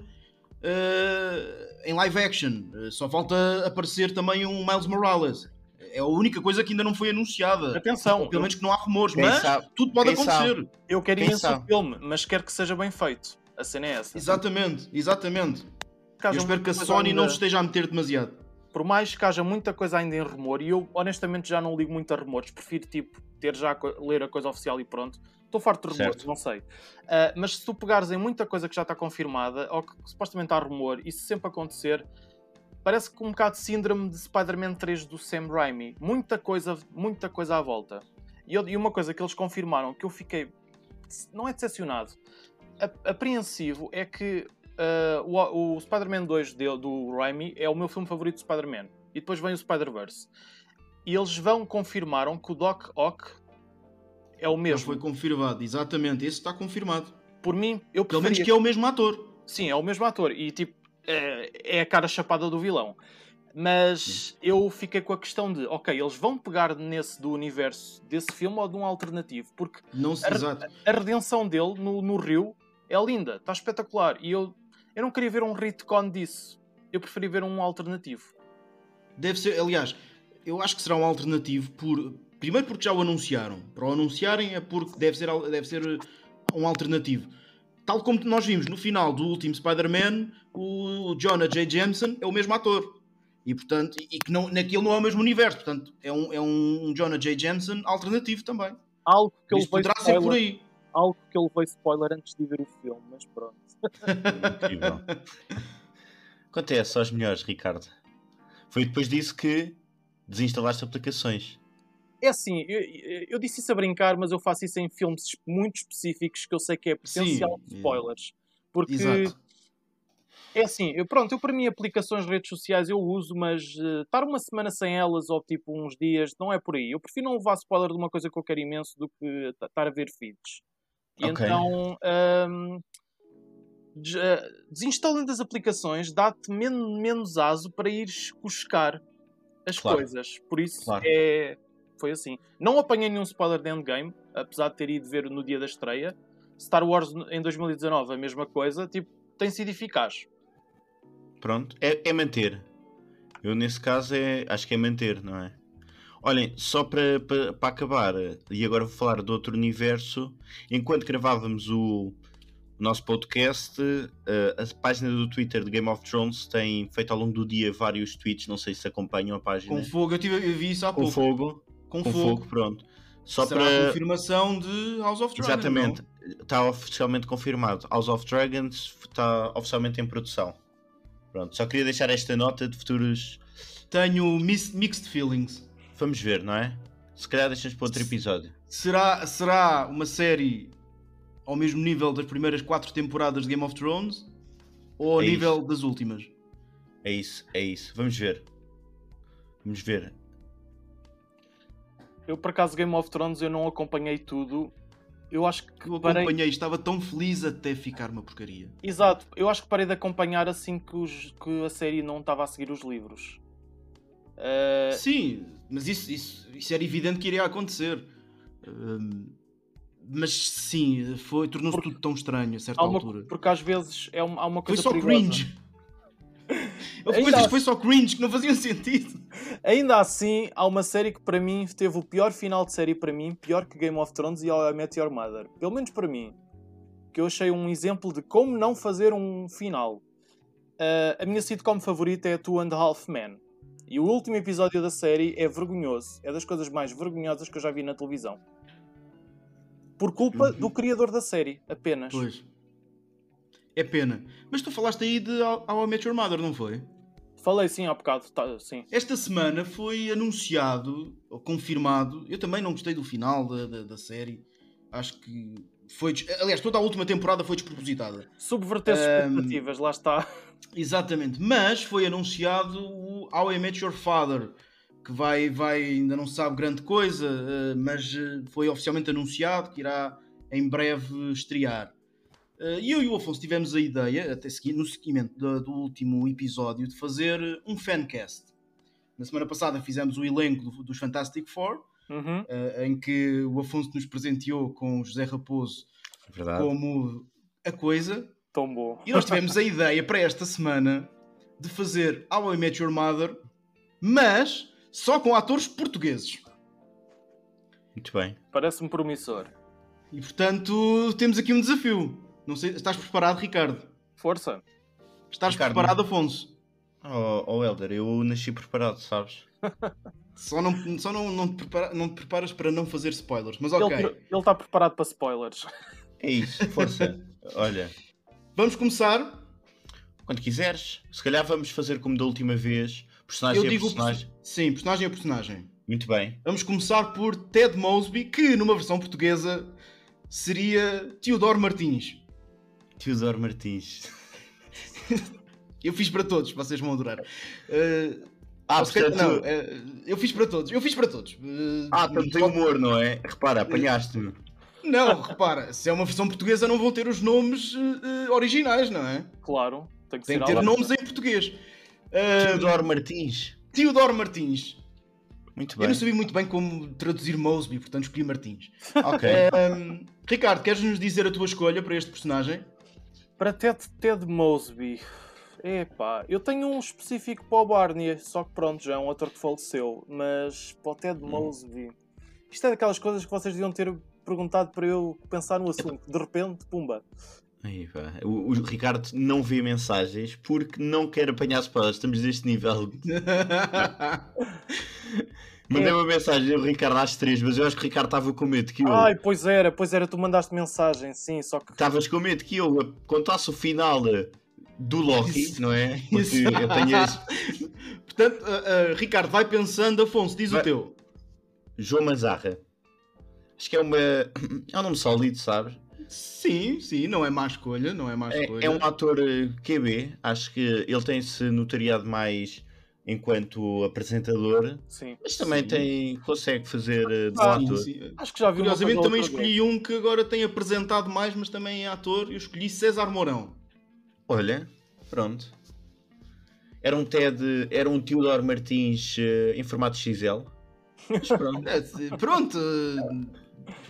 eh, em live action. Eh, só falta aparecer também um Miles Morales. É a única coisa que ainda não foi anunciada. Atenção, pelo menos que não há rumores, Quem mas sabe? tudo pode Quem acontecer. eu quero imenso o sabe? filme, mas quero que seja bem feito. A cena é essa. Exatamente, exatamente. Eu espero que a Sony não ainda- se esteja a meter demasiado. Por mais que haja muita coisa ainda em rumor, e eu honestamente já não ligo muito a rumores, prefiro tipo ter já ler a coisa oficial e pronto. Estou farto de rumores, Certo. não sei. Ah, mas se tu pegares em muita coisa que já está confirmada, ou que supostamente há rumor, e se sempre acontecer, parece que um bocado de síndrome de Spider-Man 3 do Sam Raimi. Muita coisa, muita coisa à volta. E, eu- e uma coisa que eles confirmaram que eu fiquei, não é decepcionado, apreensivo, é que ah, o, o Spider-Man 2 de- do Raimi é o meu filme favorito de Spider-Man. E depois vem o Spider-Verse. E eles vão confirmaram que o Doc Ock é o Mas mesmo. foi confirmado, exatamente. Esse está confirmado. Por mim, eu Pelo preferia... menos que é o mesmo ator. Sim, é o mesmo ator. E tipo, é, é a cara chapada do vilão. Mas eu fiquei com a questão de, ok, eles vão pegar nesse do universo desse filme ou de um alternativo? Porque Não se A- exato. a redenção dele no, no Rio é linda, está espetacular. E eu, eu não queria ver um retcon disso. Eu preferi ver um alternativo. Deve ser, aliás, eu acho que será um alternativo por. Primeiro porque já o anunciaram. Para o anunciarem é porque deve ser, deve ser uh, um alternativo. Tal como nós vimos no final do último Spider-Man, o Jonah J. Jameson é o mesmo ator. E portanto, e que não, naquele não é o mesmo universo. Portanto, é um, é um Jonah J. Jameson alternativo também. Algo que Isto levei poderá ser por spoiler, aí. algo que eu levei spoiler antes de ver o filme, mas pronto. Incrível. Acontece aos melhores, Ricardo. Foi depois disso que desinstalaste aplicações. É assim, eu, eu- disse isso a brincar, mas eu faço isso em filmes muito específicos que eu sei que é potencial Sim, de spoilers. Porque Exato. é assim, eu, pronto, eu para mim aplicações de redes sociais eu uso, mas eh, estar uma semana sem elas ou tipo uns dias não é por aí. Eu prefiro não levar spoiler de uma coisa que eu quero imenso do que estar a ver feeds. E Ok. então eh, desinstalando as aplicações dá-te men menos aso para ires buscar as Claro. coisas. Por isso Claro. é, foi assim. Não apanhei nenhum spoiler de Endgame, apesar de ter ido ver no dia da estreia. Star Wars em 2019 a mesma coisa, tipo, tem sido eficaz. Pronto, é, é manter. Eu nesse caso é, acho que é manter, não é? Olhem, só para, para, para acabar, e agora vou falar de outro universo. Enquanto gravávamos o nosso podcast, eh, a página do Twitter de Game of Thrones tem feito ao longo do dia vários tweets, não sei se acompanham a página. Com fogo, eu, tive, eu vi isso há Com pouco. fogo, Com, com fogo. fogo, pronto. Só Será a para. confirmação de House of Dragon. Exatamente, não? está oficialmente confirmado. House of Dragons está oficialmente em produção. Pronto, só queria deixar esta nota de futuros. Tenho mixed feelings. Vamos ver, não é? Se calhar deixamos para outro episódio. Será, será uma série ao mesmo nível das primeiras quatro temporadas de Game of Thrones ou ao É nível das últimas? É isso, é isso. Vamos ver. Vamos ver. Eu, por acaso, Game of Thrones, eu não acompanhei tudo. Eu acho que Eu parei... acompanhei, estava tão feliz até ficar uma porcaria. Exato, eu acho que parei de acompanhar assim que, os- que a série não estava a seguir os livros. Eh, Sim, mas isso, isso, isso era evidente que iria acontecer. Hum, mas sim, foi, tornou-se tudo tão estranho a certa uma- altura. porque às vezes é uma, há uma Foi coisa só perigosa. cringe. Houve Ainda coisas que assim- foi só cringe que não faziam sentido. Ainda assim, há uma série que para mim teve o pior final de série para mim, pior que Game of Thrones e How I Met Your Mother. Pelo menos para mim. Que eu achei um exemplo de como não fazer um final. Eh, a minha sitcom favorita é Two and a Half Men. E o último episódio da série é vergonhoso. É das coisas mais vergonhosas que eu já vi na televisão. Por culpa Uhum. do criador da série, apenas. Pois. É pena. Mas tu falaste aí de How I Met Your Mother, não foi? Falei sim há bocado, tá, sim. Esta semana foi anunciado, ou confirmado, eu também não gostei do final da, da, da série, Acho que foi. Aliás, toda a última temporada foi despropositada. Subverter-se Ahm, expectativas, lá está. Exatamente, mas foi anunciado o How I Met Your Father, que vai, vai ainda não se sabe grande coisa, eh, mas eh, foi oficialmente anunciado que irá em breve estrear. Eh, E eu e o Afonso tivemos a ideia, até segui- no seguimento do, do último episódio, de fazer um fancast. Na semana passada fizemos o elenco do- dos Fantastic Four, Uhum. em que o Afonso nos presenteou com o José Raposo Verdade. como a coisa, Tão bom. e nós tivemos a ideia para esta semana de fazer How I Met Your Mother, mas só com atores portugueses. Muito bem. Parece-me promissor. E portanto temos aqui um desafio. Não sei, estás preparado, Ricardo? Força. Estás Ricardo, preparado, Afonso? Oh, oh Helder, eu nasci preparado, sabes? Só não, só não, não, te prepara- não te preparas para não fazer spoilers, mas ok. Ele está preparado para spoilers. É isso, força. Olha, Vamos começar. quando quiseres. Se calhar vamos fazer como da última vez. Personagem Eu a digo personagem. perso- Sim, personagem a personagem. Muito bem. Vamos começar por Ted Mosby, que numa versão portuguesa seria Teodoro Martins. Teodoro Martins. Eu fiz para todos, vocês vão adorar. Uh, Ah, portanto. não, eh, eu fiz para todos, eu fiz para todos. Uh, Ah, portanto tem humor, não é? Repara, apanhaste-me. Não, repara, se é uma versão portuguesa não vão ter os nomes eh, eh, originais, não é? Claro. Tem que Tem ser que ter nomes em português. Uh, Teodoro Martins. Teodoro Martins. Muito Eu bem. não sabia muito bem como traduzir Mosby, portanto escolhi Martins. Ok. Um, Ricardo, queres nos dizer a tua escolha para este personagem? Para Ted, Ted Mosby. Epá, eu tenho um específico para o Barney, só que pronto, já é um ator que faleceu. Mas para o Ted Mosby. Isto é daquelas coisas que vocês deviam ter perguntado para eu pensar no assunto. De repente, pumba. Aí. O, o Ricardo não vê mensagens porque não quer apanhar spoilers. Estamos neste nível. Mandei uma mensagem ao Ricardo às três, mas eu acho que o Ricardo estava com medo que eu. Ai, pois era, pois era, tu mandaste mensagem, sim, só que. Estavas com medo que eu contasse o final eh, do Loki, não é? Porque eu tenho este. Portanto, uh, uh, Ricardo, vai pensando, Afonso, diz Vai. o teu. João Mazarra. Acho que é uma. É um nome sólido, sabes? Sim, sim, não é má escolha, não é má escolha. É, é um ator eh, QB. Acho que ele tem-se notariado mais enquanto apresentador, Sim. mas também Sim. tem, consegue fazer bom Ah, Sim, ator. sim. Acho que já vi Curiosamente também escolhi um que agora tem apresentado mais, mas também é ator. Eu escolhi César Mourão. Olha, pronto. Era um TED, era um Teodoro Martins eh, em formato XL. Mas pronto. É, pronto.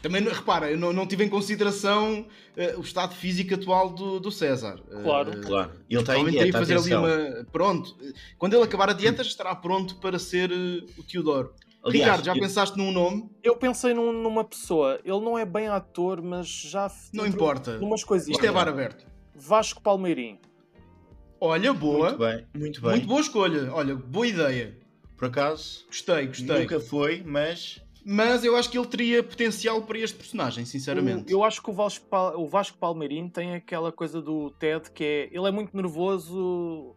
Também, não- repara, eu não, não tive em consideração eh, o estado físico atual do, do César. Eh, Claro. Claro. Ele está em dieta, fazer ali uma. Pronto. Quando ele acabar a dieta, já estará pronto para ser eh, o Teodoro. Aliás, Ricardo, já eu- pensaste num nome? Eu pensei num- numa pessoa, ele não é bem ator, mas já. Não importa. Numas coisinhas. Isto é bar aberto. Vasco Palmeirim. Olha, boa. Muito bem, muito bem. Muito boa escolha. Olha, boa ideia. Por acaso, Gostei, gostei. nunca foi, mas Mas eu acho que ele teria potencial para este personagem, sinceramente. O- eu acho que o Vasco, o Vasco Palmeirim tem aquela coisa do Ted que é. Ele é muito nervoso.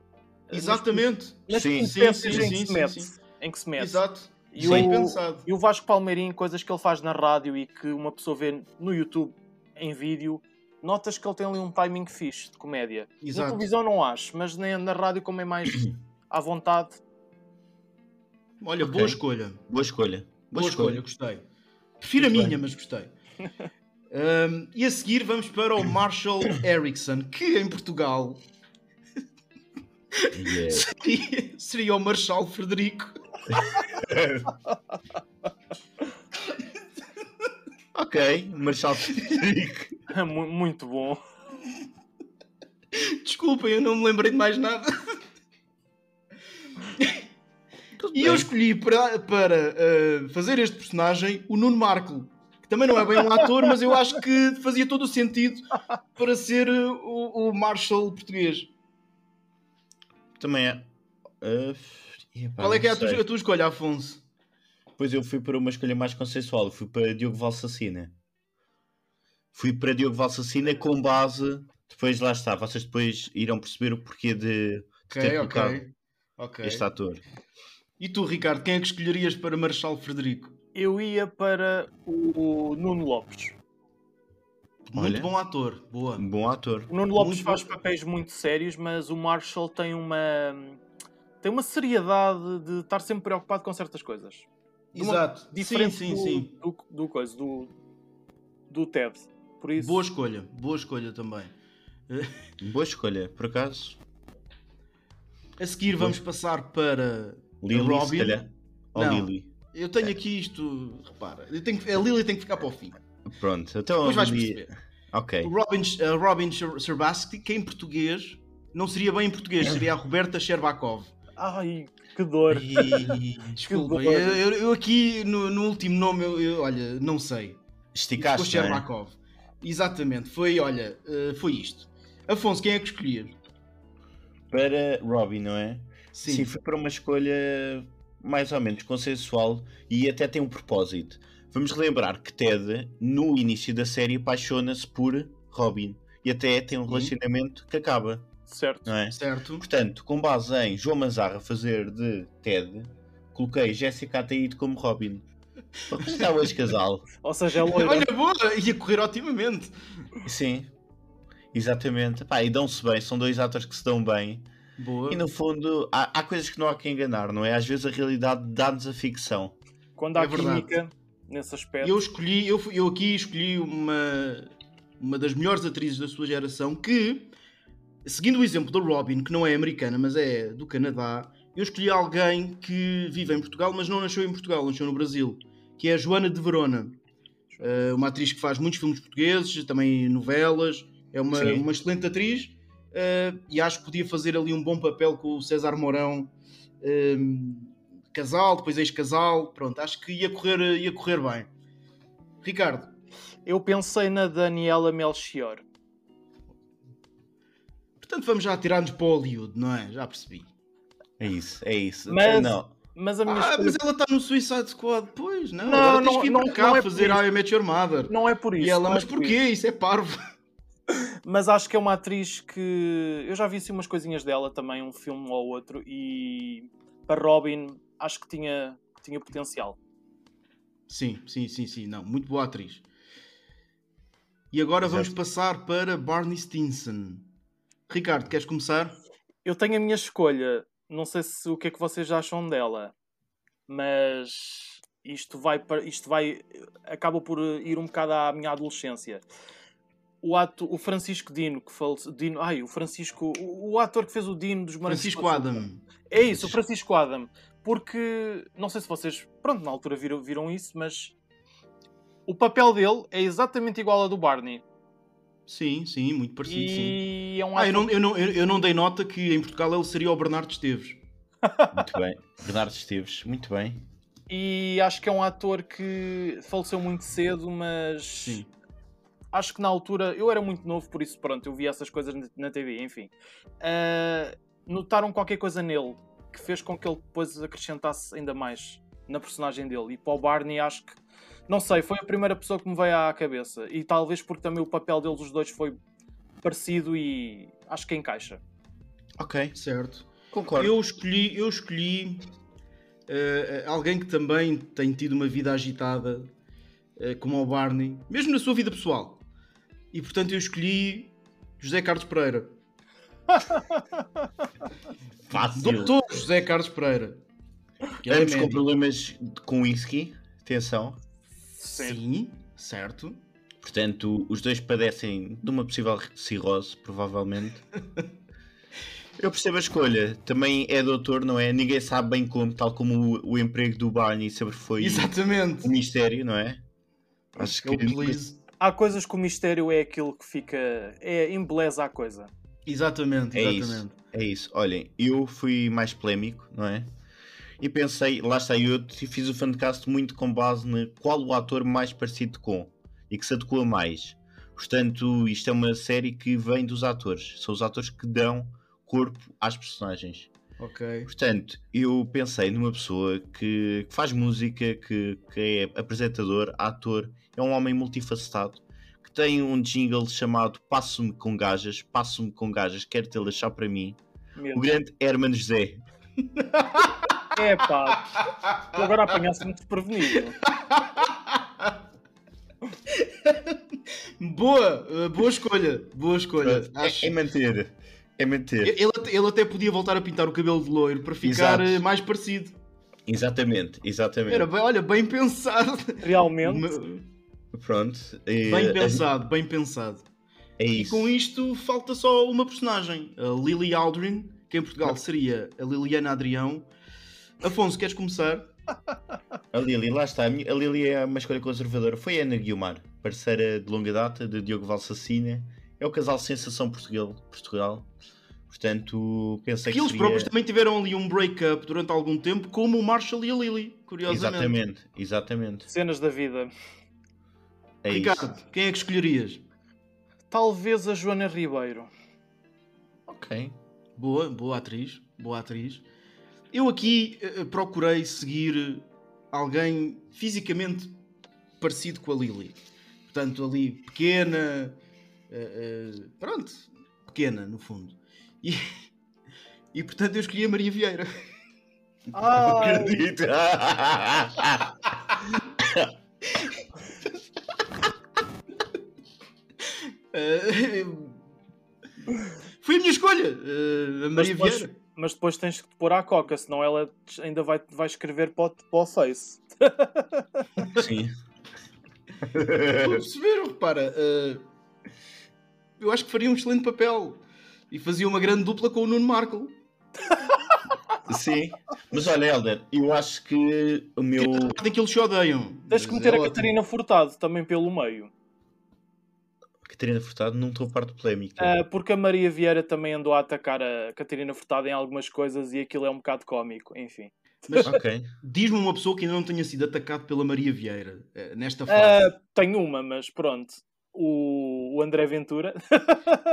Exatamente. Nas, nas Sim, sim, sim, em, sim, que se sim, mete, sim. em que se mete. Exato. E o- pensado. E o Vasco Palmeirim, coisas que ele faz na rádio e que uma pessoa vê no YouTube em vídeo, notas que ele tem ali um timing fixe de comédia. Exato. Na televisão não acho, mas nem na rádio, como é mais à vontade, Olha, Ok. boa escolha. boa escolha. Boa, escolha. gostei. Prefiro Muito a minha, bem. mas gostei. Um, e a seguir vamos para o Marshall Erickson, que em Portugal Yeah. seria, seria o Marshall Frederico. ok, Marshal Frederico. Mu- muito bom. Desculpem, eu não me lembrei de mais nada. E eu escolhi para, para uh, fazer este personagem o Nuno Marco, que também não é bem um ator, mas eu acho que fazia todo o sentido para ser uh, o, o Marshall português. Também é. Uh, epá, Qual é que é a tua, a tua escolha, Afonso? Pois eu fui para uma escolha mais consensual. Fui para Diogo Valsacina. Fui para Diogo Valsacina com base. Depois lá está. Vocês depois irão perceber o porquê de, de Ok, ter colocado ok. este ator. E tu, Ricardo, quem é que escolherias para Marshal Frederico? Eu ia para o Nuno Lopes. Muito Olha. bom ator. Boa. Bom ator. O Nuno Lopes Muito faz bom. papéis muito sérios, mas o Marshall tem uma tem uma seriedade de estar sempre preocupado com certas coisas. De uma- Exato. Diferente sim, sim, do, sim. Do, do coisa, do, do Ted. Por isso, Boa escolha. Boa escolha também. Boa escolha, por acaso. A seguir vamos passar para Lily, Robin? se calhar. Ou Não. Lily. Eu tenho aqui isto, repara, eu tenho que- a Lily tem que ficar para o fim. Pronto, então Depois vais Lily- perceber. Ok. Robin, a Robin Sher- Serbasky, que em português não seria bem em português, seria a Roberta Sherbakov. ai, que dor. E, desculpa, dor. eu, eu- aqui no, no último nome, eu, eu, olha, não sei. Ficou Esticaste, não é? Sherbakov. Exatamente, foi, olha, eh, foi isto. Afonso, quem é que escolhias? Para Robin, não é? Sim, Sim, foi para uma escolha mais ou menos consensual e até tem um propósito. Vamos relembrar que Ted, no início da série, apaixona-se por Robin e até tem um Sim. relacionamento que acaba, Certo. não é? certo. Portanto, com base em João Manzarra fazer de Ted, coloquei Jéssica Ataíde como Robin. Para representar o ex-casal. Ou seja, é loira. Olha, boa, ia correr otimamente. Sim, exatamente. Pá, e dão-se bem, são dois atores que se dão bem. Boa. E no fundo, há, há coisas que não há que enganar, não é? Às vezes a realidade dá-nos a ficção. Quando há É verdade. química nesse aspecto. Eu escolhi, eu, eu aqui escolhi uma, uma das melhores atrizes da sua geração que, seguindo o exemplo da Robin, que não é americana, mas é do Canadá, eu escolhi alguém que vive em Portugal, mas não nasceu em Portugal, nasceu no Brasil, que é a Joana de Verona. Eh, uma atriz que faz muitos filmes portugueses, também novelas, é uma, Sim. uma excelente atriz eh, e acho que podia fazer ali um bom papel com o César Mourão. eh, casal, depois ex-casal, pronto, acho que ia correr, ia correr bem. Ricardo, Eu pensei na Daniela Melchior. portanto vamos já tirar-nos para o Hollywood, não é? Já percebi. É isso, é isso. Mas- Não, Mas a minha Ah, escolha mas ela está no Suicide Squad, pois, não. Não, agora tens não- que ir não- para cá não é fazer. I Met Your Mother. não é por isso. e ela, não mas é por porquê? isso. Isso é parvo. Mas acho que é uma atriz que. Eu já vi assim umas coisinhas dela também, um filme ou outro, e para Robin acho que tinha, tinha potencial. Sim, sim, sim, sim, não, muito boa atriz. E agora vamos Exato. passar para Barney Stinson. Ricardo, queres começar? Eu tenho a minha escolha, não sei se o que é que vocês acham dela, mas isto vai para isto vai acaba por ir um bocado à minha adolescência. O ato, o Francisco Dino que faleceu, Dino, ai, o Francisco, o, o ator que fez o Dino dos Morangos Francisco. Adam. É isso, o Francisco Adam. Porque, não sei se vocês, pronto, na altura viram, viram isso, mas o papel dele é exatamente igual ao do Barney. Sim, sim, muito parecido, sim. e é um Ah, eu não, eu, não, eu, eu não dei nota que em Portugal ele seria o Bernardo Esteves. muito bem. Bernardo Esteves, muito bem. E acho que é um ator que faleceu muito cedo, mas Sim. Acho que na altura eu era muito novo, por isso pronto, eu vi essas coisas na- TV, enfim. Ah, notaram qualquer coisa nele que fez com que ele depois acrescentasse ainda mais na personagem dele. E para o Barney acho que não sei, foi a primeira pessoa que me veio à cabeça. E talvez porque também o papel deles os dois foi parecido e acho que encaixa. Ok, Certo. concordo. Eu escolhi, eu escolhi eh, alguém que também tem tido uma vida agitada, eh, como o Barney, mesmo na sua vida pessoal. E portanto eu escolhi José Carlos Pereira. Fácil. Doutor José Carlos Pereira. Ele é Ambos com problemas com whisky, atenção. Sim, certo. Portanto, os dois padecem de uma possível cirrose, provavelmente. Eu percebo a escolha. Também é doutor, não é? Ninguém sabe bem como, tal como o, o emprego do Barney sempre foi Exatamente. um mistério, não é? Acho que please. Há coisas que o mistério é aquilo que fica. é embeleza a coisa. Exatamente, É exatamente. isso, é isso. Olhem, eu fui mais polémico, não é? E pensei, lá está, eu fiz o fancast muito com base no qual o ator mais parecido com e que se adequa mais. Portanto, isto é uma série que vem dos atores. São os atores que dão corpo às personagens. Ok. Portanto, eu pensei numa pessoa que, que faz música, que, que é apresentador, ator, é um homem multifacetado, que tem um jingle chamado Passo-me com gajas, passo-me com gajas, quero tê-las só para mim. Mesmo. O grande Herman José. É pá, tu agora apanhaste-me desprevenido. Boa, uh, boa escolha, boa escolha. É, Acho- é manter. É manter. Ele, até- ele até podia voltar a pintar o cabelo de loiro para ficar Exato. uh, mais parecido. Exatamente, exatamente. Era bem, olha, bem pensado. Realmente, Me- Pronto. e, Bem pensado, bem pensado. É E isso. com isto falta só uma personagem, a Lily Aldrin, que em Portugal seria a Liliana Adrião. Afonso, queres começar? A Lili, lá está. A Lili é uma escolha conservadora. Foi a Ana Guiomar, parceira de longa data de Diogo Valsacina. É o casal sensação Portugal. Portugal. Portanto, pensei que que eles seria... próprios também tiveram ali um break-up durante algum tempo, como o Marshall e a Lily, curiosamente. Exatamente, exatamente. cenas da vida. É Ricardo, isso. quem é que escolherias? Talvez a Joana Ribeiro. Ok. Boa, boa atriz, boa atriz. Eu aqui eh, procurei seguir alguém fisicamente parecido com a Lily. Portanto, ali pequena, eh, eh, pronto, pequena no fundo. E, e portanto eu escolhi a Maria Vieira. Ai, Acredito. Eh, Foi a minha escolha, eh, a Maria depois- Vieira. mas depois tens que te pôr à coca, senão ela ainda vai, vai escrever para o, para o Face. Sim. Estou a perceber, repara. eh, eu acho que faria um excelente papel. E fazia uma grande dupla com o Nuno Marco. Sim. Mas olha, Helder, eu acho que o meu. Tem que eles se odeiam. Tens que Mas meter é a ótimo. Catarina Furtado também pelo meio. Catarina Furtado, não estou a parte polémica. Ah, porque a Maria Vieira também andou a atacar a Catarina Furtado em algumas coisas e aquilo é um bocado cómico, enfim. Mas Ok. diz-me uma pessoa que ainda não tenha sido atacado pela Maria Vieira eh, nesta fase. Ah, tenho uma, mas pronto. O, o André Ventura.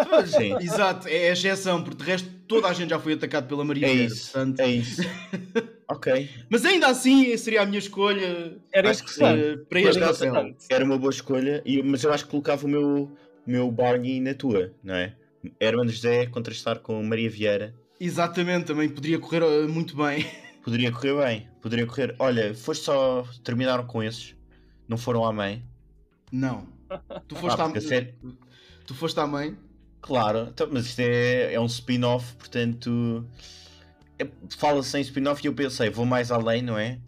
Pois, sim. Exato, é a exceção, porque de resto toda a gente já foi atacado pela Maria É Vieira. isso. portanto- É isso. Ok. Mas ainda assim seria a minha escolha Era Acho que sim. eh, para Mas este interessante. Era uma boa escolha, e- mas eu acho que colocava o meu, meu Barney na tua, não é? Herman José contrastar com Maria Vieira. Exatamente, também poderia correr eh, muito bem. Poderia correr bem. Poderia correr. Olha, foste só. Terminaram com esses. Não foram à mãe. Não. Tu foste, Ah, à... tu foste à mãe? Claro, então, mas isto é, é um spin-off, portanto. é- Fala-se em spin-off e eu pensei, vou mais além, não é?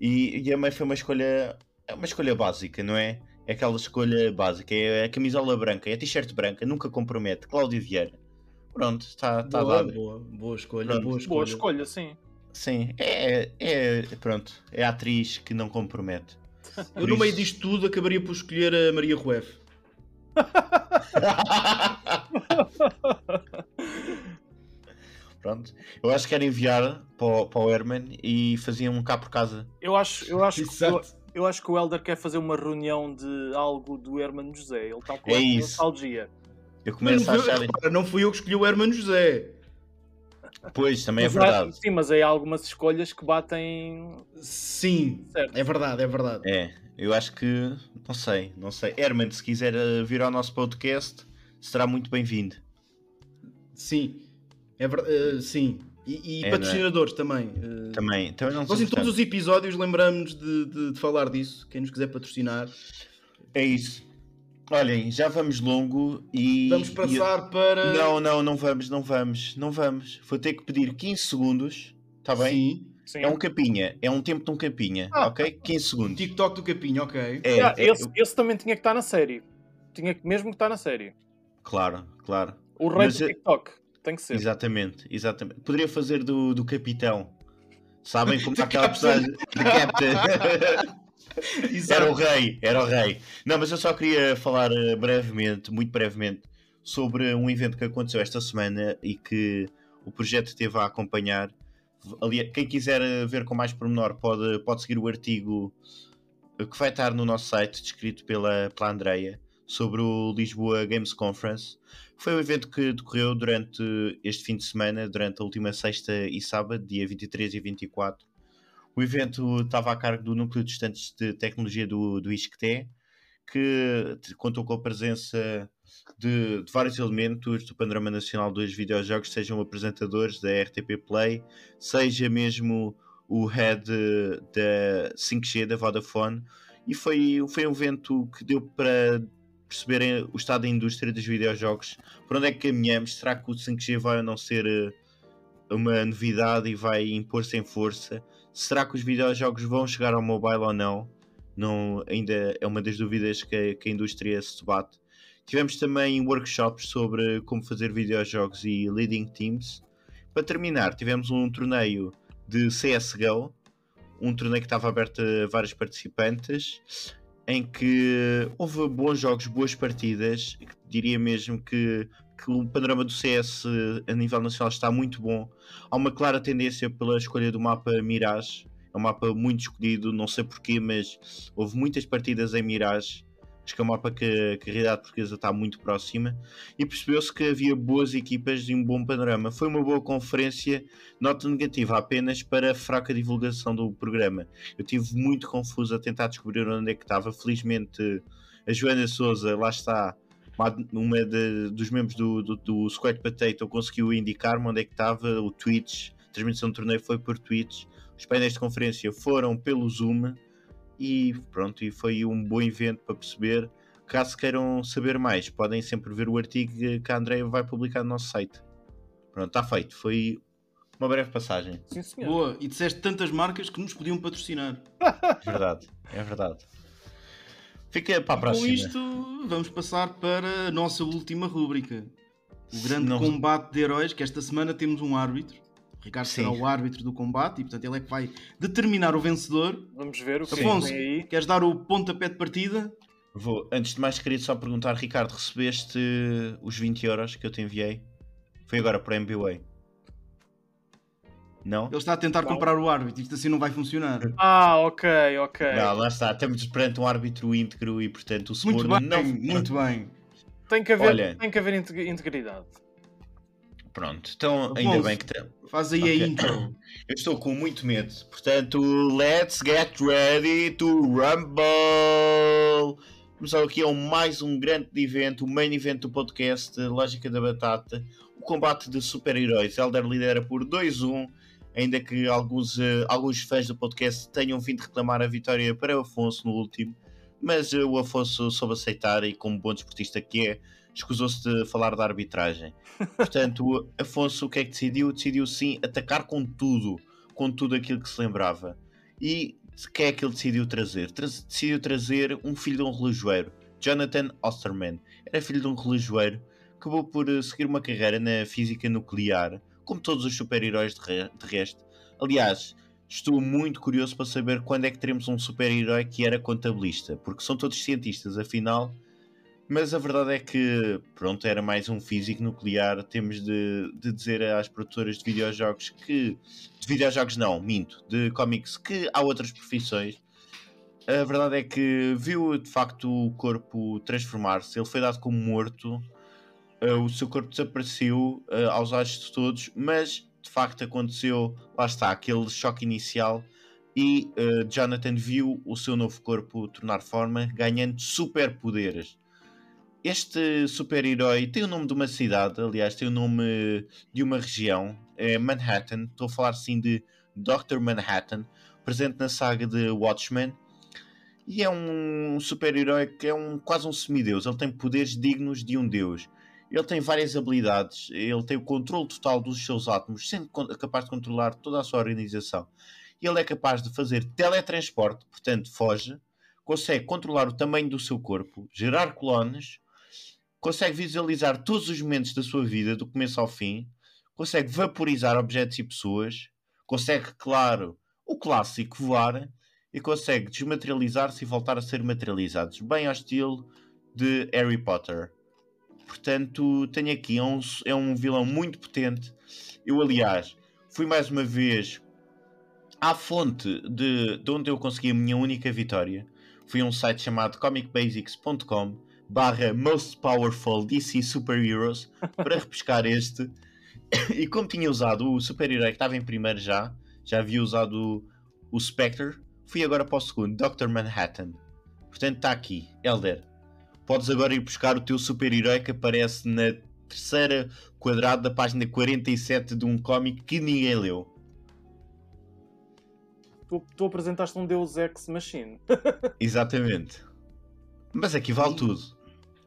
E, e a mãe foi uma escolha. É uma escolha básica, não é? É aquela escolha básica. É a camisola branca, é a t-shirt branca, nunca compromete. Cláudio Vieira. Pronto, está tá boa, dado. boa, boa escolha, Pronto. boa escolha. Boa escolha, sim. Sim, é, é. Pronto, é a atriz que não compromete. Eu Por no meio isso- disto tudo acabaria por escolher a Maria Rueff. Pronto, eu acho que era enviar para o, para o Herman e faziam um cá por casa. Eu acho, eu, acho que, eu, acho que o Helder quer fazer uma reunião de algo do Hermano José. Ele está com É essa isso. nostalgia. Eu Mas começo a achar. repara, não fui eu que escolhi o Hermano José. Pois, também é Mas há- verdade. Sim, mas há algumas escolhas que batem Sim, certo. é verdade, é verdade. É, eu acho que. Não sei, não sei. Herman, se quiser eh, vir ao nosso podcast, será muito bem-vindo. Sim, é verdade. sim. E, e É, patrocinadores também. eh, Também, também não Nós em todos os episódios lembramos de, de- de falar disso. Quem nos quiser patrocinar. É isso. Olhem, já vamos longo e. Vamos e- passar para. Não, não, não vamos, não vamos, não vamos. Vou ter que pedir 15 segundos, está bem? Sim. Sim. É um capinha, é um tempo de um capinha, Ah. ok? 15 segundos. TikTok do Capinho, ok. É, Ah, é- esse, esse também tinha que estar na série. Tinha que mesmo que estar na série. Claro, claro. O rei Mas, do eh, TikTok. Tem que ser. Exatamente, exatamente. Poderia fazer do, do capitão. Sabem como Do aquela personagem Captain. Era o rei, era o rei. Não, mas eu só queria falar eh, brevemente, muito brevemente, sobre um evento que aconteceu esta semana e que o projeto teve a acompanhar. Quem quiser eh, ver com mais pormenor pode, pode seguir o artigo eh, que vai estar no nosso site, descrito pela, pela Andreia, sobre o Lisboa Games Conference. Foi um evento que decorreu durante este fim de semana, durante a última sexta e sábado, dia 23 e 24. O evento estava a cargo do Núcleo de Estudantes de Tecnologia do, do ISCTE, que contou com a presença de, de vários elementos do panorama nacional dos videojogos, sejam apresentadores da RTP Play, seja mesmo o head eh, da 5G da Vodafone, e foi, foi um evento que deu para perceberem o estado da indústria dos videojogos, por onde é que caminhamos, será que o 5G vai ou não ser uh, uma novidade e vai impor-se em força? Será que os videojogos vão chegar ao mobile ou não? não ainda é uma das dúvidas que, que a indústria se debate. Tivemos também workshops sobre como fazer videojogos e leading teams. Para terminar, tivemos um torneio de CSGO, um torneio que estava aberto a vários participantes, em que houve bons jogos, boas partidas. Diria mesmo que, que o panorama do CS a nível nacional está muito bom. Há uma clara tendência pela escolha do mapa Mirage. É um mapa muito escolhido, não sei porquê, mas houve muitas partidas em Mirage Acho que é mapa que, que a realidade portuguesa está muito próxima e percebeu-se que havia boas equipas e um bom panorama. Foi uma boa conferência, nota negativa apenas para a fraca divulgação do programa. Eu tive muito confuso a tentar descobrir onde é que estava. Felizmente, a Joana Souza, lá está, uma de, dos membros do, do, do Squad Potato, conseguiu indicar-me onde é que estava o Twitch. A transmissão do torneio foi por Twitch. Os painéis de conferência foram pelo Zoom e pronto, e foi um bom evento para perceber. Caso queiram saber mais, podem sempre ver o artigo que a Andrea vai publicar no nosso site. Pronto, está feito. Foi uma breve passagem. Sim, senhor. Boa, e disseste tantas marcas que nos podiam patrocinar. É verdade, é verdade. Fica para a próxima. Com isto, vamos passar para a nossa última rúbrica. O grande Não... combate de heróis, que esta semana temos um árbitro. Ricardo Sim. será o árbitro do combate e, portanto, ele é que vai determinar o vencedor. Vamos ver o que Afonso, vem aí. queres dar o pontapé de partida? Vou. Antes de mais, queria só perguntar, Ricardo, recebeste os 20 euros que eu te enviei? Foi agora para a MBWay. Não? Ele está a tentar não. comprar o árbitro, isto assim não vai funcionar. Ah, ok, ok. Não, lá está, estamos perante um árbitro íntegro e portanto o Muito bem, não... muito bem. Tem que haver, Olha, tem que haver integridade. Pronto, então ainda bem que tem. Faz aí okay. a intro. Eu estou com muito medo, portanto, let's get ready to rumble! Começamos aqui a mais um grande evento, o main event do podcast Lógica da Batata, o combate de super-heróis. Elder lidera por 2-1, ainda que alguns, uh, alguns fãs do podcast tenham vindo reclamar a vitória para o Afonso no último, mas uh, o Afonso soube aceitar e, como bom desportista que é, escusou-se de falar da arbitragem. Portanto, Afonso o que é que decidiu? Decidiu sim atacar com tudo, com tudo aquilo que se lembrava. E que é que ele decidiu trazer? Tra decidiu trazer um filho de um relojoeiro, Jonathan Osterman. Era filho de um relojoeiro, acabou por eh, seguir uma carreira na física nuclear, como todos os super-heróis de, re de resto. Aliás, estou muito curioso para saber quando é que teremos um super-herói que era contabilista, porque são todos cientistas, afinal mas a verdade é que, pronto, era mais um físico nuclear. Temos de, de dizer às produtoras de videojogos que. De videojogos não, minto. De cómics que há outras profissões. A verdade é que viu de facto o corpo transformar-se. Ele foi dado como morto. Uh, o seu corpo desapareceu uh, aos olhos de todos, mas de facto aconteceu, lá está, aquele choque inicial e uh, Jonathan viu o seu novo corpo tornar forma, ganhando superpoderes. Este super-herói tem o nome de uma cidade, aliás, tem o nome de uma região, é Manhattan. Estou a falar assim de Dr. Manhattan, presente na saga de Watchmen. E é um super-herói que é um, quase um semideus. Ele tem poderes dignos de um deus. Ele tem várias habilidades. Ele tem o controle total dos seus átomos, sendo capaz de controlar toda a sua organização. Ele é capaz de fazer teletransporte, portanto, foge. Consegue controlar o tamanho do seu corpo, gerar clones consegue visualizar todos os momentos da sua vida, do começo ao fim, consegue vaporizar objetos e pessoas, consegue, claro, o clássico voar e consegue desmaterializar-se e voltar a ser materializados, bem ao estilo de Harry Potter. Portanto, tenho aqui, é um, é um vilão muito potente. Eu, aliás, fui mais uma vez à fonte de, de onde eu consegui a minha única vitória. Fui a um site chamado comicbasics.com barra Most Powerful DC Superheroes para repescar este. E como tinha usado o super-herói que estava em primeiro já, já havia usado o, o Spectre, fui agora para o segundo, Dr. Manhattan. Portanto, está aqui, Elder. Podes agora ir buscar o teu super-herói que aparece na terceira quadrado da página 47 de um cómic que ninguém leu. Tu, tu apresentaste um Deus Ex Machine. Exatamente. Mas aqui vale tudo.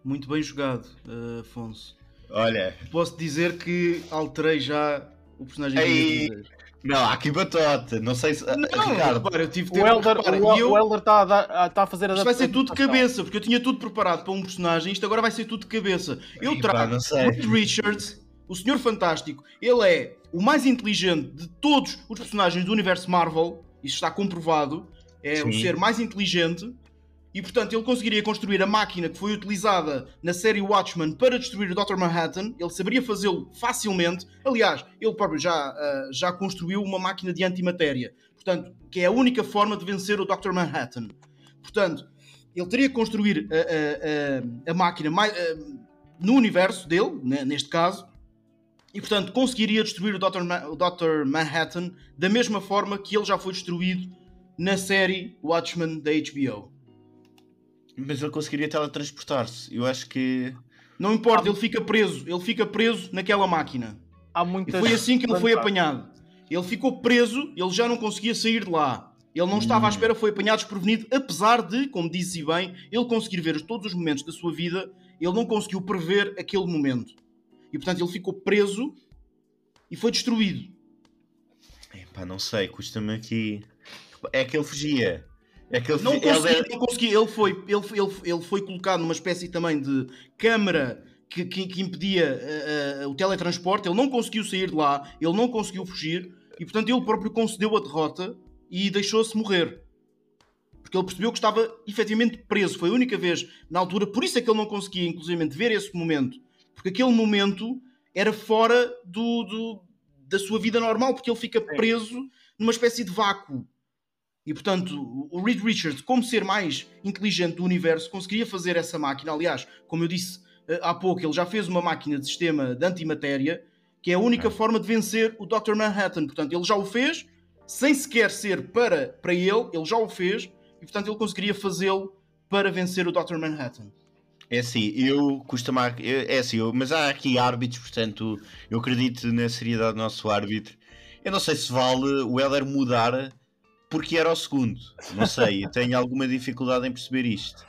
Muito bem jogado, uh, Afonso. Olha. Posso dizer que alterei já o personagem Ei, Não, há aqui batota. Não sei se. Não, Ricardo, repara, eu tive o Elder, repara, o, eu... o Elder está a, tá a fazer Isto vai ser tudo de cabeça, porque eu tinha tudo preparado para um personagem, isto agora vai ser tudo de cabeça. Eu trago Reed Richards, o Senhor Fantástico, ele é o mais inteligente de todos os personagens do universo Marvel, isso está comprovado, é Sim. o ser mais inteligente e portanto ele conseguiria construir a máquina que foi utilizada na série Watchmen para destruir o Dr. Manhattan, ele saberia fazê-lo facilmente. Aliás, ele próprio já, uh, já construiu uma máquina de antimatéria, portanto, que é a única forma de vencer o Dr. Manhattan. Portanto, ele teria que construir a, a, a, a máquina mais, no universo dele, né, neste caso, e portanto conseguiria destruir o Dr. Ma o Dr. Manhattan da mesma forma que ele já foi destruído na série Watchmen da HBO. Mas ele conseguiria teletransportar-se. Eu acho que. Não importa, ele fica preso. Ele fica preso naquela máquina. Há muitas... E foi assim que ele foi apanhado. Ele ficou preso, ele já não conseguia sair de lá. Ele não estava à hum. espera, foi apanhado desprevenido, apesar de, como disse bem, ele conseguir ver todos os momentos da sua vida, ele não conseguiu prever aquele momento. E portanto ele ficou preso e foi destruído. Epá, não sei, custa-me aqui. É que ele fugia. É que ele, não conseguia, ele, não conseguia. Ele, foi, ele, ele, ele foi colocado numa espécie também de câmara que, que, que impedia uh, uh, o teletransporte. Ele não conseguiu sair de lá, ele não conseguiu fugir e, portanto, ele próprio concedeu a derrota e deixou-se morrer. Porque ele percebeu que estava efetivamente preso. Foi a única vez na altura, por isso é que ele não conseguia, inclusive, ver esse momento. Porque aquele momento era fora do, do da sua vida normal, porque ele fica preso numa espécie de vácuo. E portanto, o Reed Richards, como ser mais inteligente do universo, conseguiria fazer essa máquina. Aliás, como eu disse uh, há pouco, ele já fez uma máquina de sistema de antimatéria, que é a única é. forma de vencer o Dr. Manhattan. Portanto, ele já o fez, sem sequer ser para, para ele, ele já o fez, e portanto ele conseguiria fazê-lo para vencer o Dr. Manhattan. É assim, eu costumo. É assim, eu, mas há aqui árbitros, portanto, eu acredito na seriedade do nosso árbitro. Eu não sei se vale o Heller mudar porque era o segundo. Não sei, tenho alguma dificuldade em perceber isto.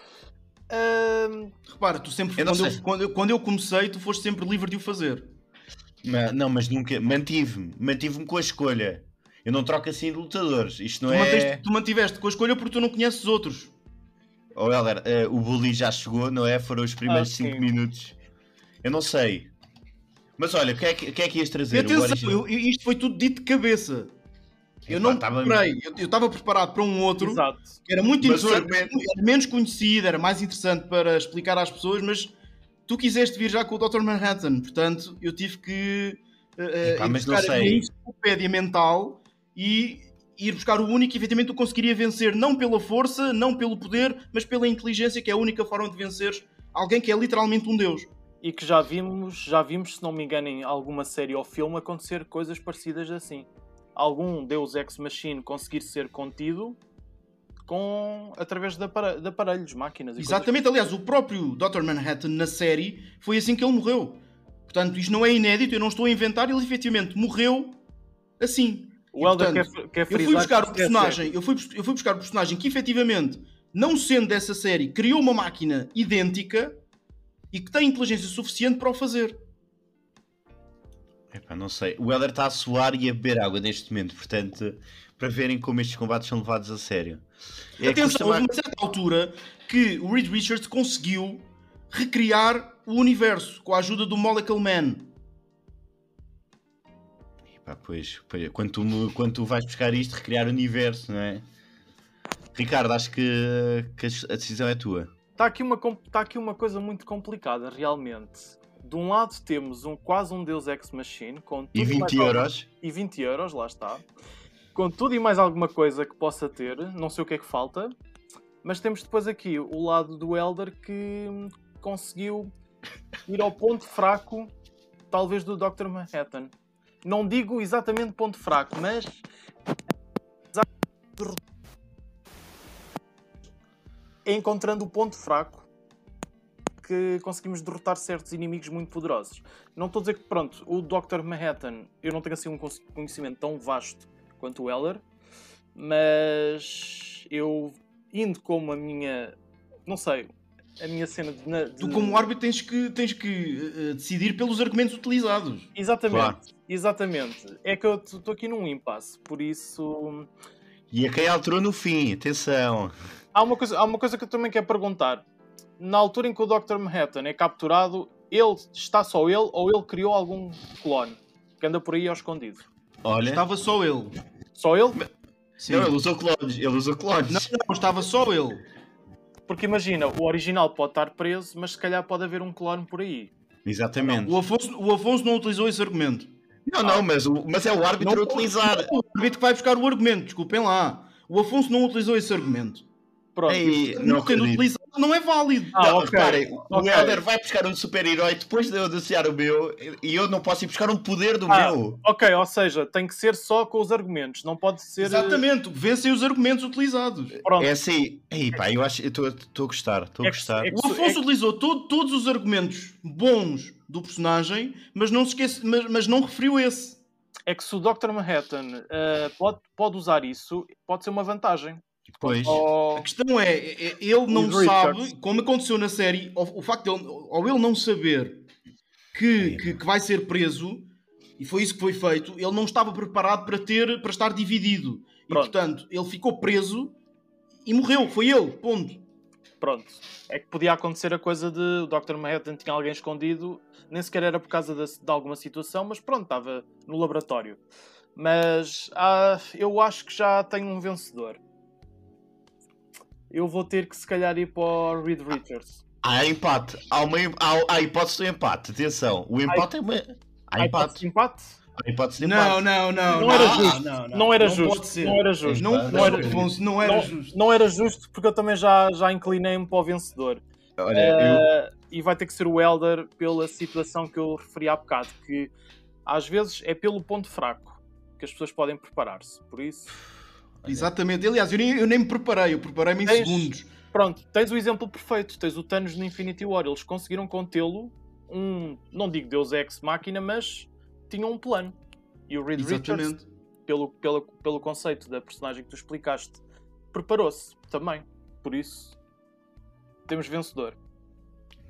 Um, repara, tu sempre, eu quando, eu, quando, eu, quando eu comecei, tu foste sempre livre de o fazer. Não, não mas nunca. Mantive-me. Mantive-me com a escolha. Eu não troco assim de lutadores. Isto não tu é. Manteste, tu mantiveste com a escolha porque tu não conheces outros. Oh, Helder, uh, o bully já chegou, não é? Foram os primeiros 5 ah, minutos. Eu não sei. Mas olha, o que é que, que, é que ias trazer? Atenção, eu, isto foi tudo dito de cabeça. Eu não tava... preparei, eu estava preparado para um outro Exato. que era muito interessante, era menos conhecido, era mais interessante para explicar às pessoas, mas tu quiseste vir já com o Dr. Manhattan, portanto eu tive que uh, Epá, buscar a minha enciclopédia mental e ir buscar o único que efetivamente tu conseguiria vencer, não pela força, não pelo poder, mas pela inteligência, que é a única forma de vencer alguém que é literalmente um deus. E que já vimos, já vimos, se não me engano, em alguma série ou filme acontecer coisas parecidas assim algum Deus Ex Machine conseguir ser contido com através de, aparelhos, máquinas. Exatamente, coisas... aliás, o próprio Dr. Manhattan na série foi assim que ele morreu. Portanto, isto não é inédito, eu não estou a inventar, ele efetivamente morreu assim. O Elder quer, quer eu fui buscar o personagem, eu fui, eu fui buscar o personagem que efetivamente, não sendo dessa série, criou uma máquina idêntica e que tem inteligência suficiente para o fazer. Epá, não sei. O Heller está a suar e a beber água neste momento, portanto, para verem como estes combates são levados a sério. É Atenção, houve uma certa altura que o Reed Richards conseguiu recriar o universo com a ajuda do Molecule Man. Epá, pois, pois quando, tu, quando tu vais buscar isto, recriar o universo, não é? Ricardo, acho que, que a decisão é tua. Está aqui, uma, está aqui uma coisa muito complicada, realmente de um lado temos um, quase um Deus Ex Machine com e 20 euros. e 20 euros, lá está. Com tudo e mais alguma coisa que possa ter, não sei o que é que falta. Mas temos depois aqui o lado do Elder que conseguiu ir ao ponto fraco, talvez do Dr. Manhattan. Não digo exatamente ponto fraco, mas encontrando o ponto fraco que conseguimos derrotar certos inimigos muito poderosos. Não estou a dizer que, pronto, o Dr. Manhattan, eu não tenho assim um conhecimento tão vasto quanto o Eller, mas eu, indo como a minha, não sei, a minha cena de. na- Tu, de- como árbitro, tens que, tens que eh, decidir pelos argumentos utilizados. Exatamente, Claro. exatamente. É que eu estou aqui num impasse, por isso. E a quem alterou no fim, atenção. Há uma, coisa, há uma coisa que eu também quero perguntar. Na altura em que o Dr. Manhattan é capturado, ele está só ele ou ele criou algum clone que anda por aí ao escondido? Olha, Estava só ele. Só ele? Sim. não, ele usou clones, ele usou clones. Não, não, estava só ele. Porque imagina, o original pode estar preso, mas se calhar pode haver um clone por aí. Exatamente. O Afonso, o Afonso não utilizou esse argumento. Não, não, mas, o, mas é o árbitro a utilizar. O árbitro que vai buscar o argumento, desculpem lá. O Afonso não utilizou esse argumento. Pronto. Ei, não tendo utilizado, não é válido. Ah, não, ok. reparem, o. Helder vai buscar um super-herói depois de eu anunciar o meu e eu não posso ir buscar um poder do Ah, meu. Ok, ou seja, tem que ser só com os argumentos, não pode ser. eh, Exatamente, vencem os argumentos utilizados. Pronto. É assim, ei pá, eu acho, eu estou a gostar, estou a É que- gostar. é que- O Afonso utilizou todo- todos os argumentos bons do personagem, mas não se esquece, mas, mas não referiu esse. É que se o Dr. Manhattan eh, pode, pode usar isso, pode ser uma vantagem. Pois. Ou- A questão é, ele não Os sabe, como aconteceu na série, o, o facto de ele, ou ele não saber que, que, que vai ser preso, e foi isso que foi feito, ele não estava preparado para ter, para estar dividido. E Pronto. portanto, ele ficou preso e morreu, foi ele, ponto. Pronto. É que podia acontecer a coisa de o Dr. Manhattan tinha alguém escondido, nem sequer era por causa de, de alguma situação, mas pronto, estava no laboratório. Mas ah, eu acho que já tenho um vencedor. Eu vou ter que se calhar ir para o Reed Richards. Há empate, há, uma, há, há hipótese do empate, atenção, o empate é uma. Há Ah, empate, empate? há hipótese de empate. Não, não, não. Não era não, justo. Não, Não era Não justo. pode ser. Não era justo. Não, Não não, era Afonso, não era justo. não era justo porque eu também já, já inclinei-me para o vencedor. Olha, Eh, e vai ter que ser o Elder pela situação que eu referi há bocado, que às vezes é pelo ponto fraco que as pessoas podem preparar-se. Por isso, Exatamente. Aliás, eu nem, eu nem me preparei, eu preparei-me em Tens- segundos. pronto, tens o exemplo perfeito. Tens o Thanos no Infinity War. Eles conseguiram contê-lo, um, não digo Deus Ex Máquina, mas tinham um plano. E o Reed Richards, Exatamente. pelo, pelo, pelo conceito da personagem que tu explicaste, preparou-se também. Por isso, temos vencedor.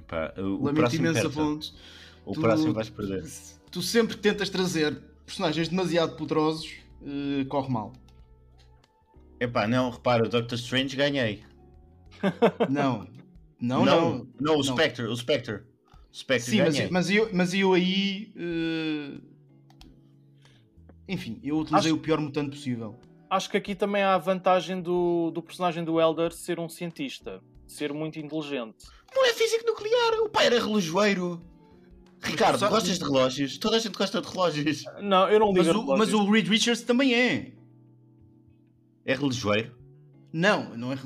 pá, o, o Lamento próximo imenso. Afonso. O Tu- próximo vais perder. Tu sempre tentas trazer personagens demasiado poderosos, eh, corre mal. Epá, não, repara, o Doctor Strange ganhei. Não. Não, não. não, não, o Não. Spectre, o Spectre. O Spectre Sim, mas, ganhei. mas, eu, mas eu aí. eh, Enfim, eu utilizei Acho- o pior mutante possível. Acho que aqui também há a vantagem do, do personagem do Elder ser um cientista, ser muito inteligente. Não é físico nuclear, o pai era relojoeiro. Ricardo, Só- gostas de relógios? Toda a gente gosta de relógios. Não, eu não Mas ligo a o, mas o Reed Richards também é. É relojoeiro? Não, não é.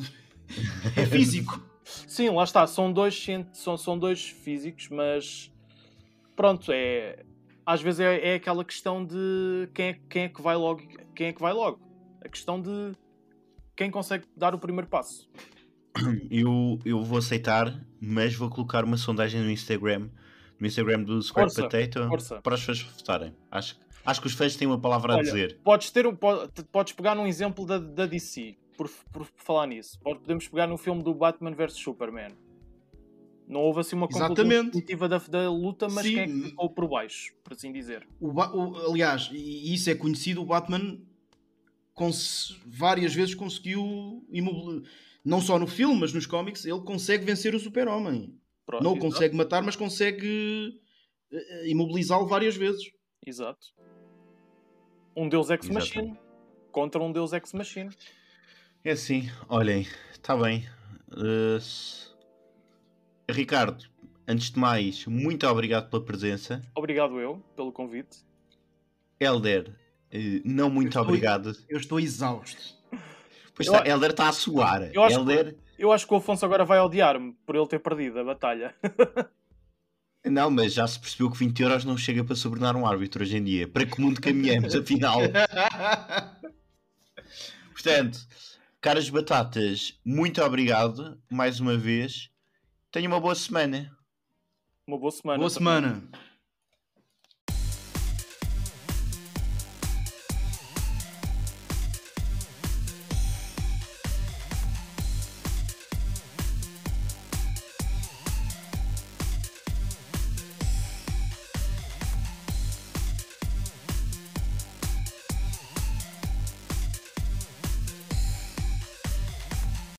É físico. Sim, lá está, são dois, são, são dois físicos, mas pronto, é. Às vezes é, é aquela questão de quem é, quem é que vai logo. Quem é que vai logo? A questão de quem consegue dar o primeiro passo. Eu, eu vou aceitar, mas vou colocar uma sondagem no Instagram, no Instagram do Square Força, Potato, força. para as pessoas votarem. Acho, acho que os fãs têm uma palavra a Olha, dizer. Podes, ter um, po- podes pegar num exemplo da, da DC, por, por falar nisso. Pode- Podemos pegar no filme do Batman vs Superman. Não houve assim uma conclusão da, da luta, mas Sim. quem é que ficou por baixo, por assim dizer. O o- aliás, e isso é conhecido, o Batman várias vezes conseguiu não só no filme, mas nos cómics, ele consegue vencer o super-homem. Não o consegue matar, mas consegue eh, eh, imobilizá-lo várias vezes. Exato. Um Deus Ex. Machine contra um Deus Ex Machine. É assim, olhem, está bem. Uh, Ricardo, antes de mais, muito obrigado pela presença. Obrigado eu pelo convite. Elder, eh, não muito estou- obrigado. Eu estou exausto. Pois Eu está, a- Elder está a suar. Eu acho que- Elder, Eu acho que o Afonso agora vai odiar-me por ele ter perdido a batalha. não, mas já se percebeu que 20 euros não chega para sobornar um árbitro hoje em dia. Para que mundo caminhamos, afinal? Portanto, caras batatas, muito obrigado mais uma vez. Tenha uma boa semana. Uma boa semana. Boa também. semana.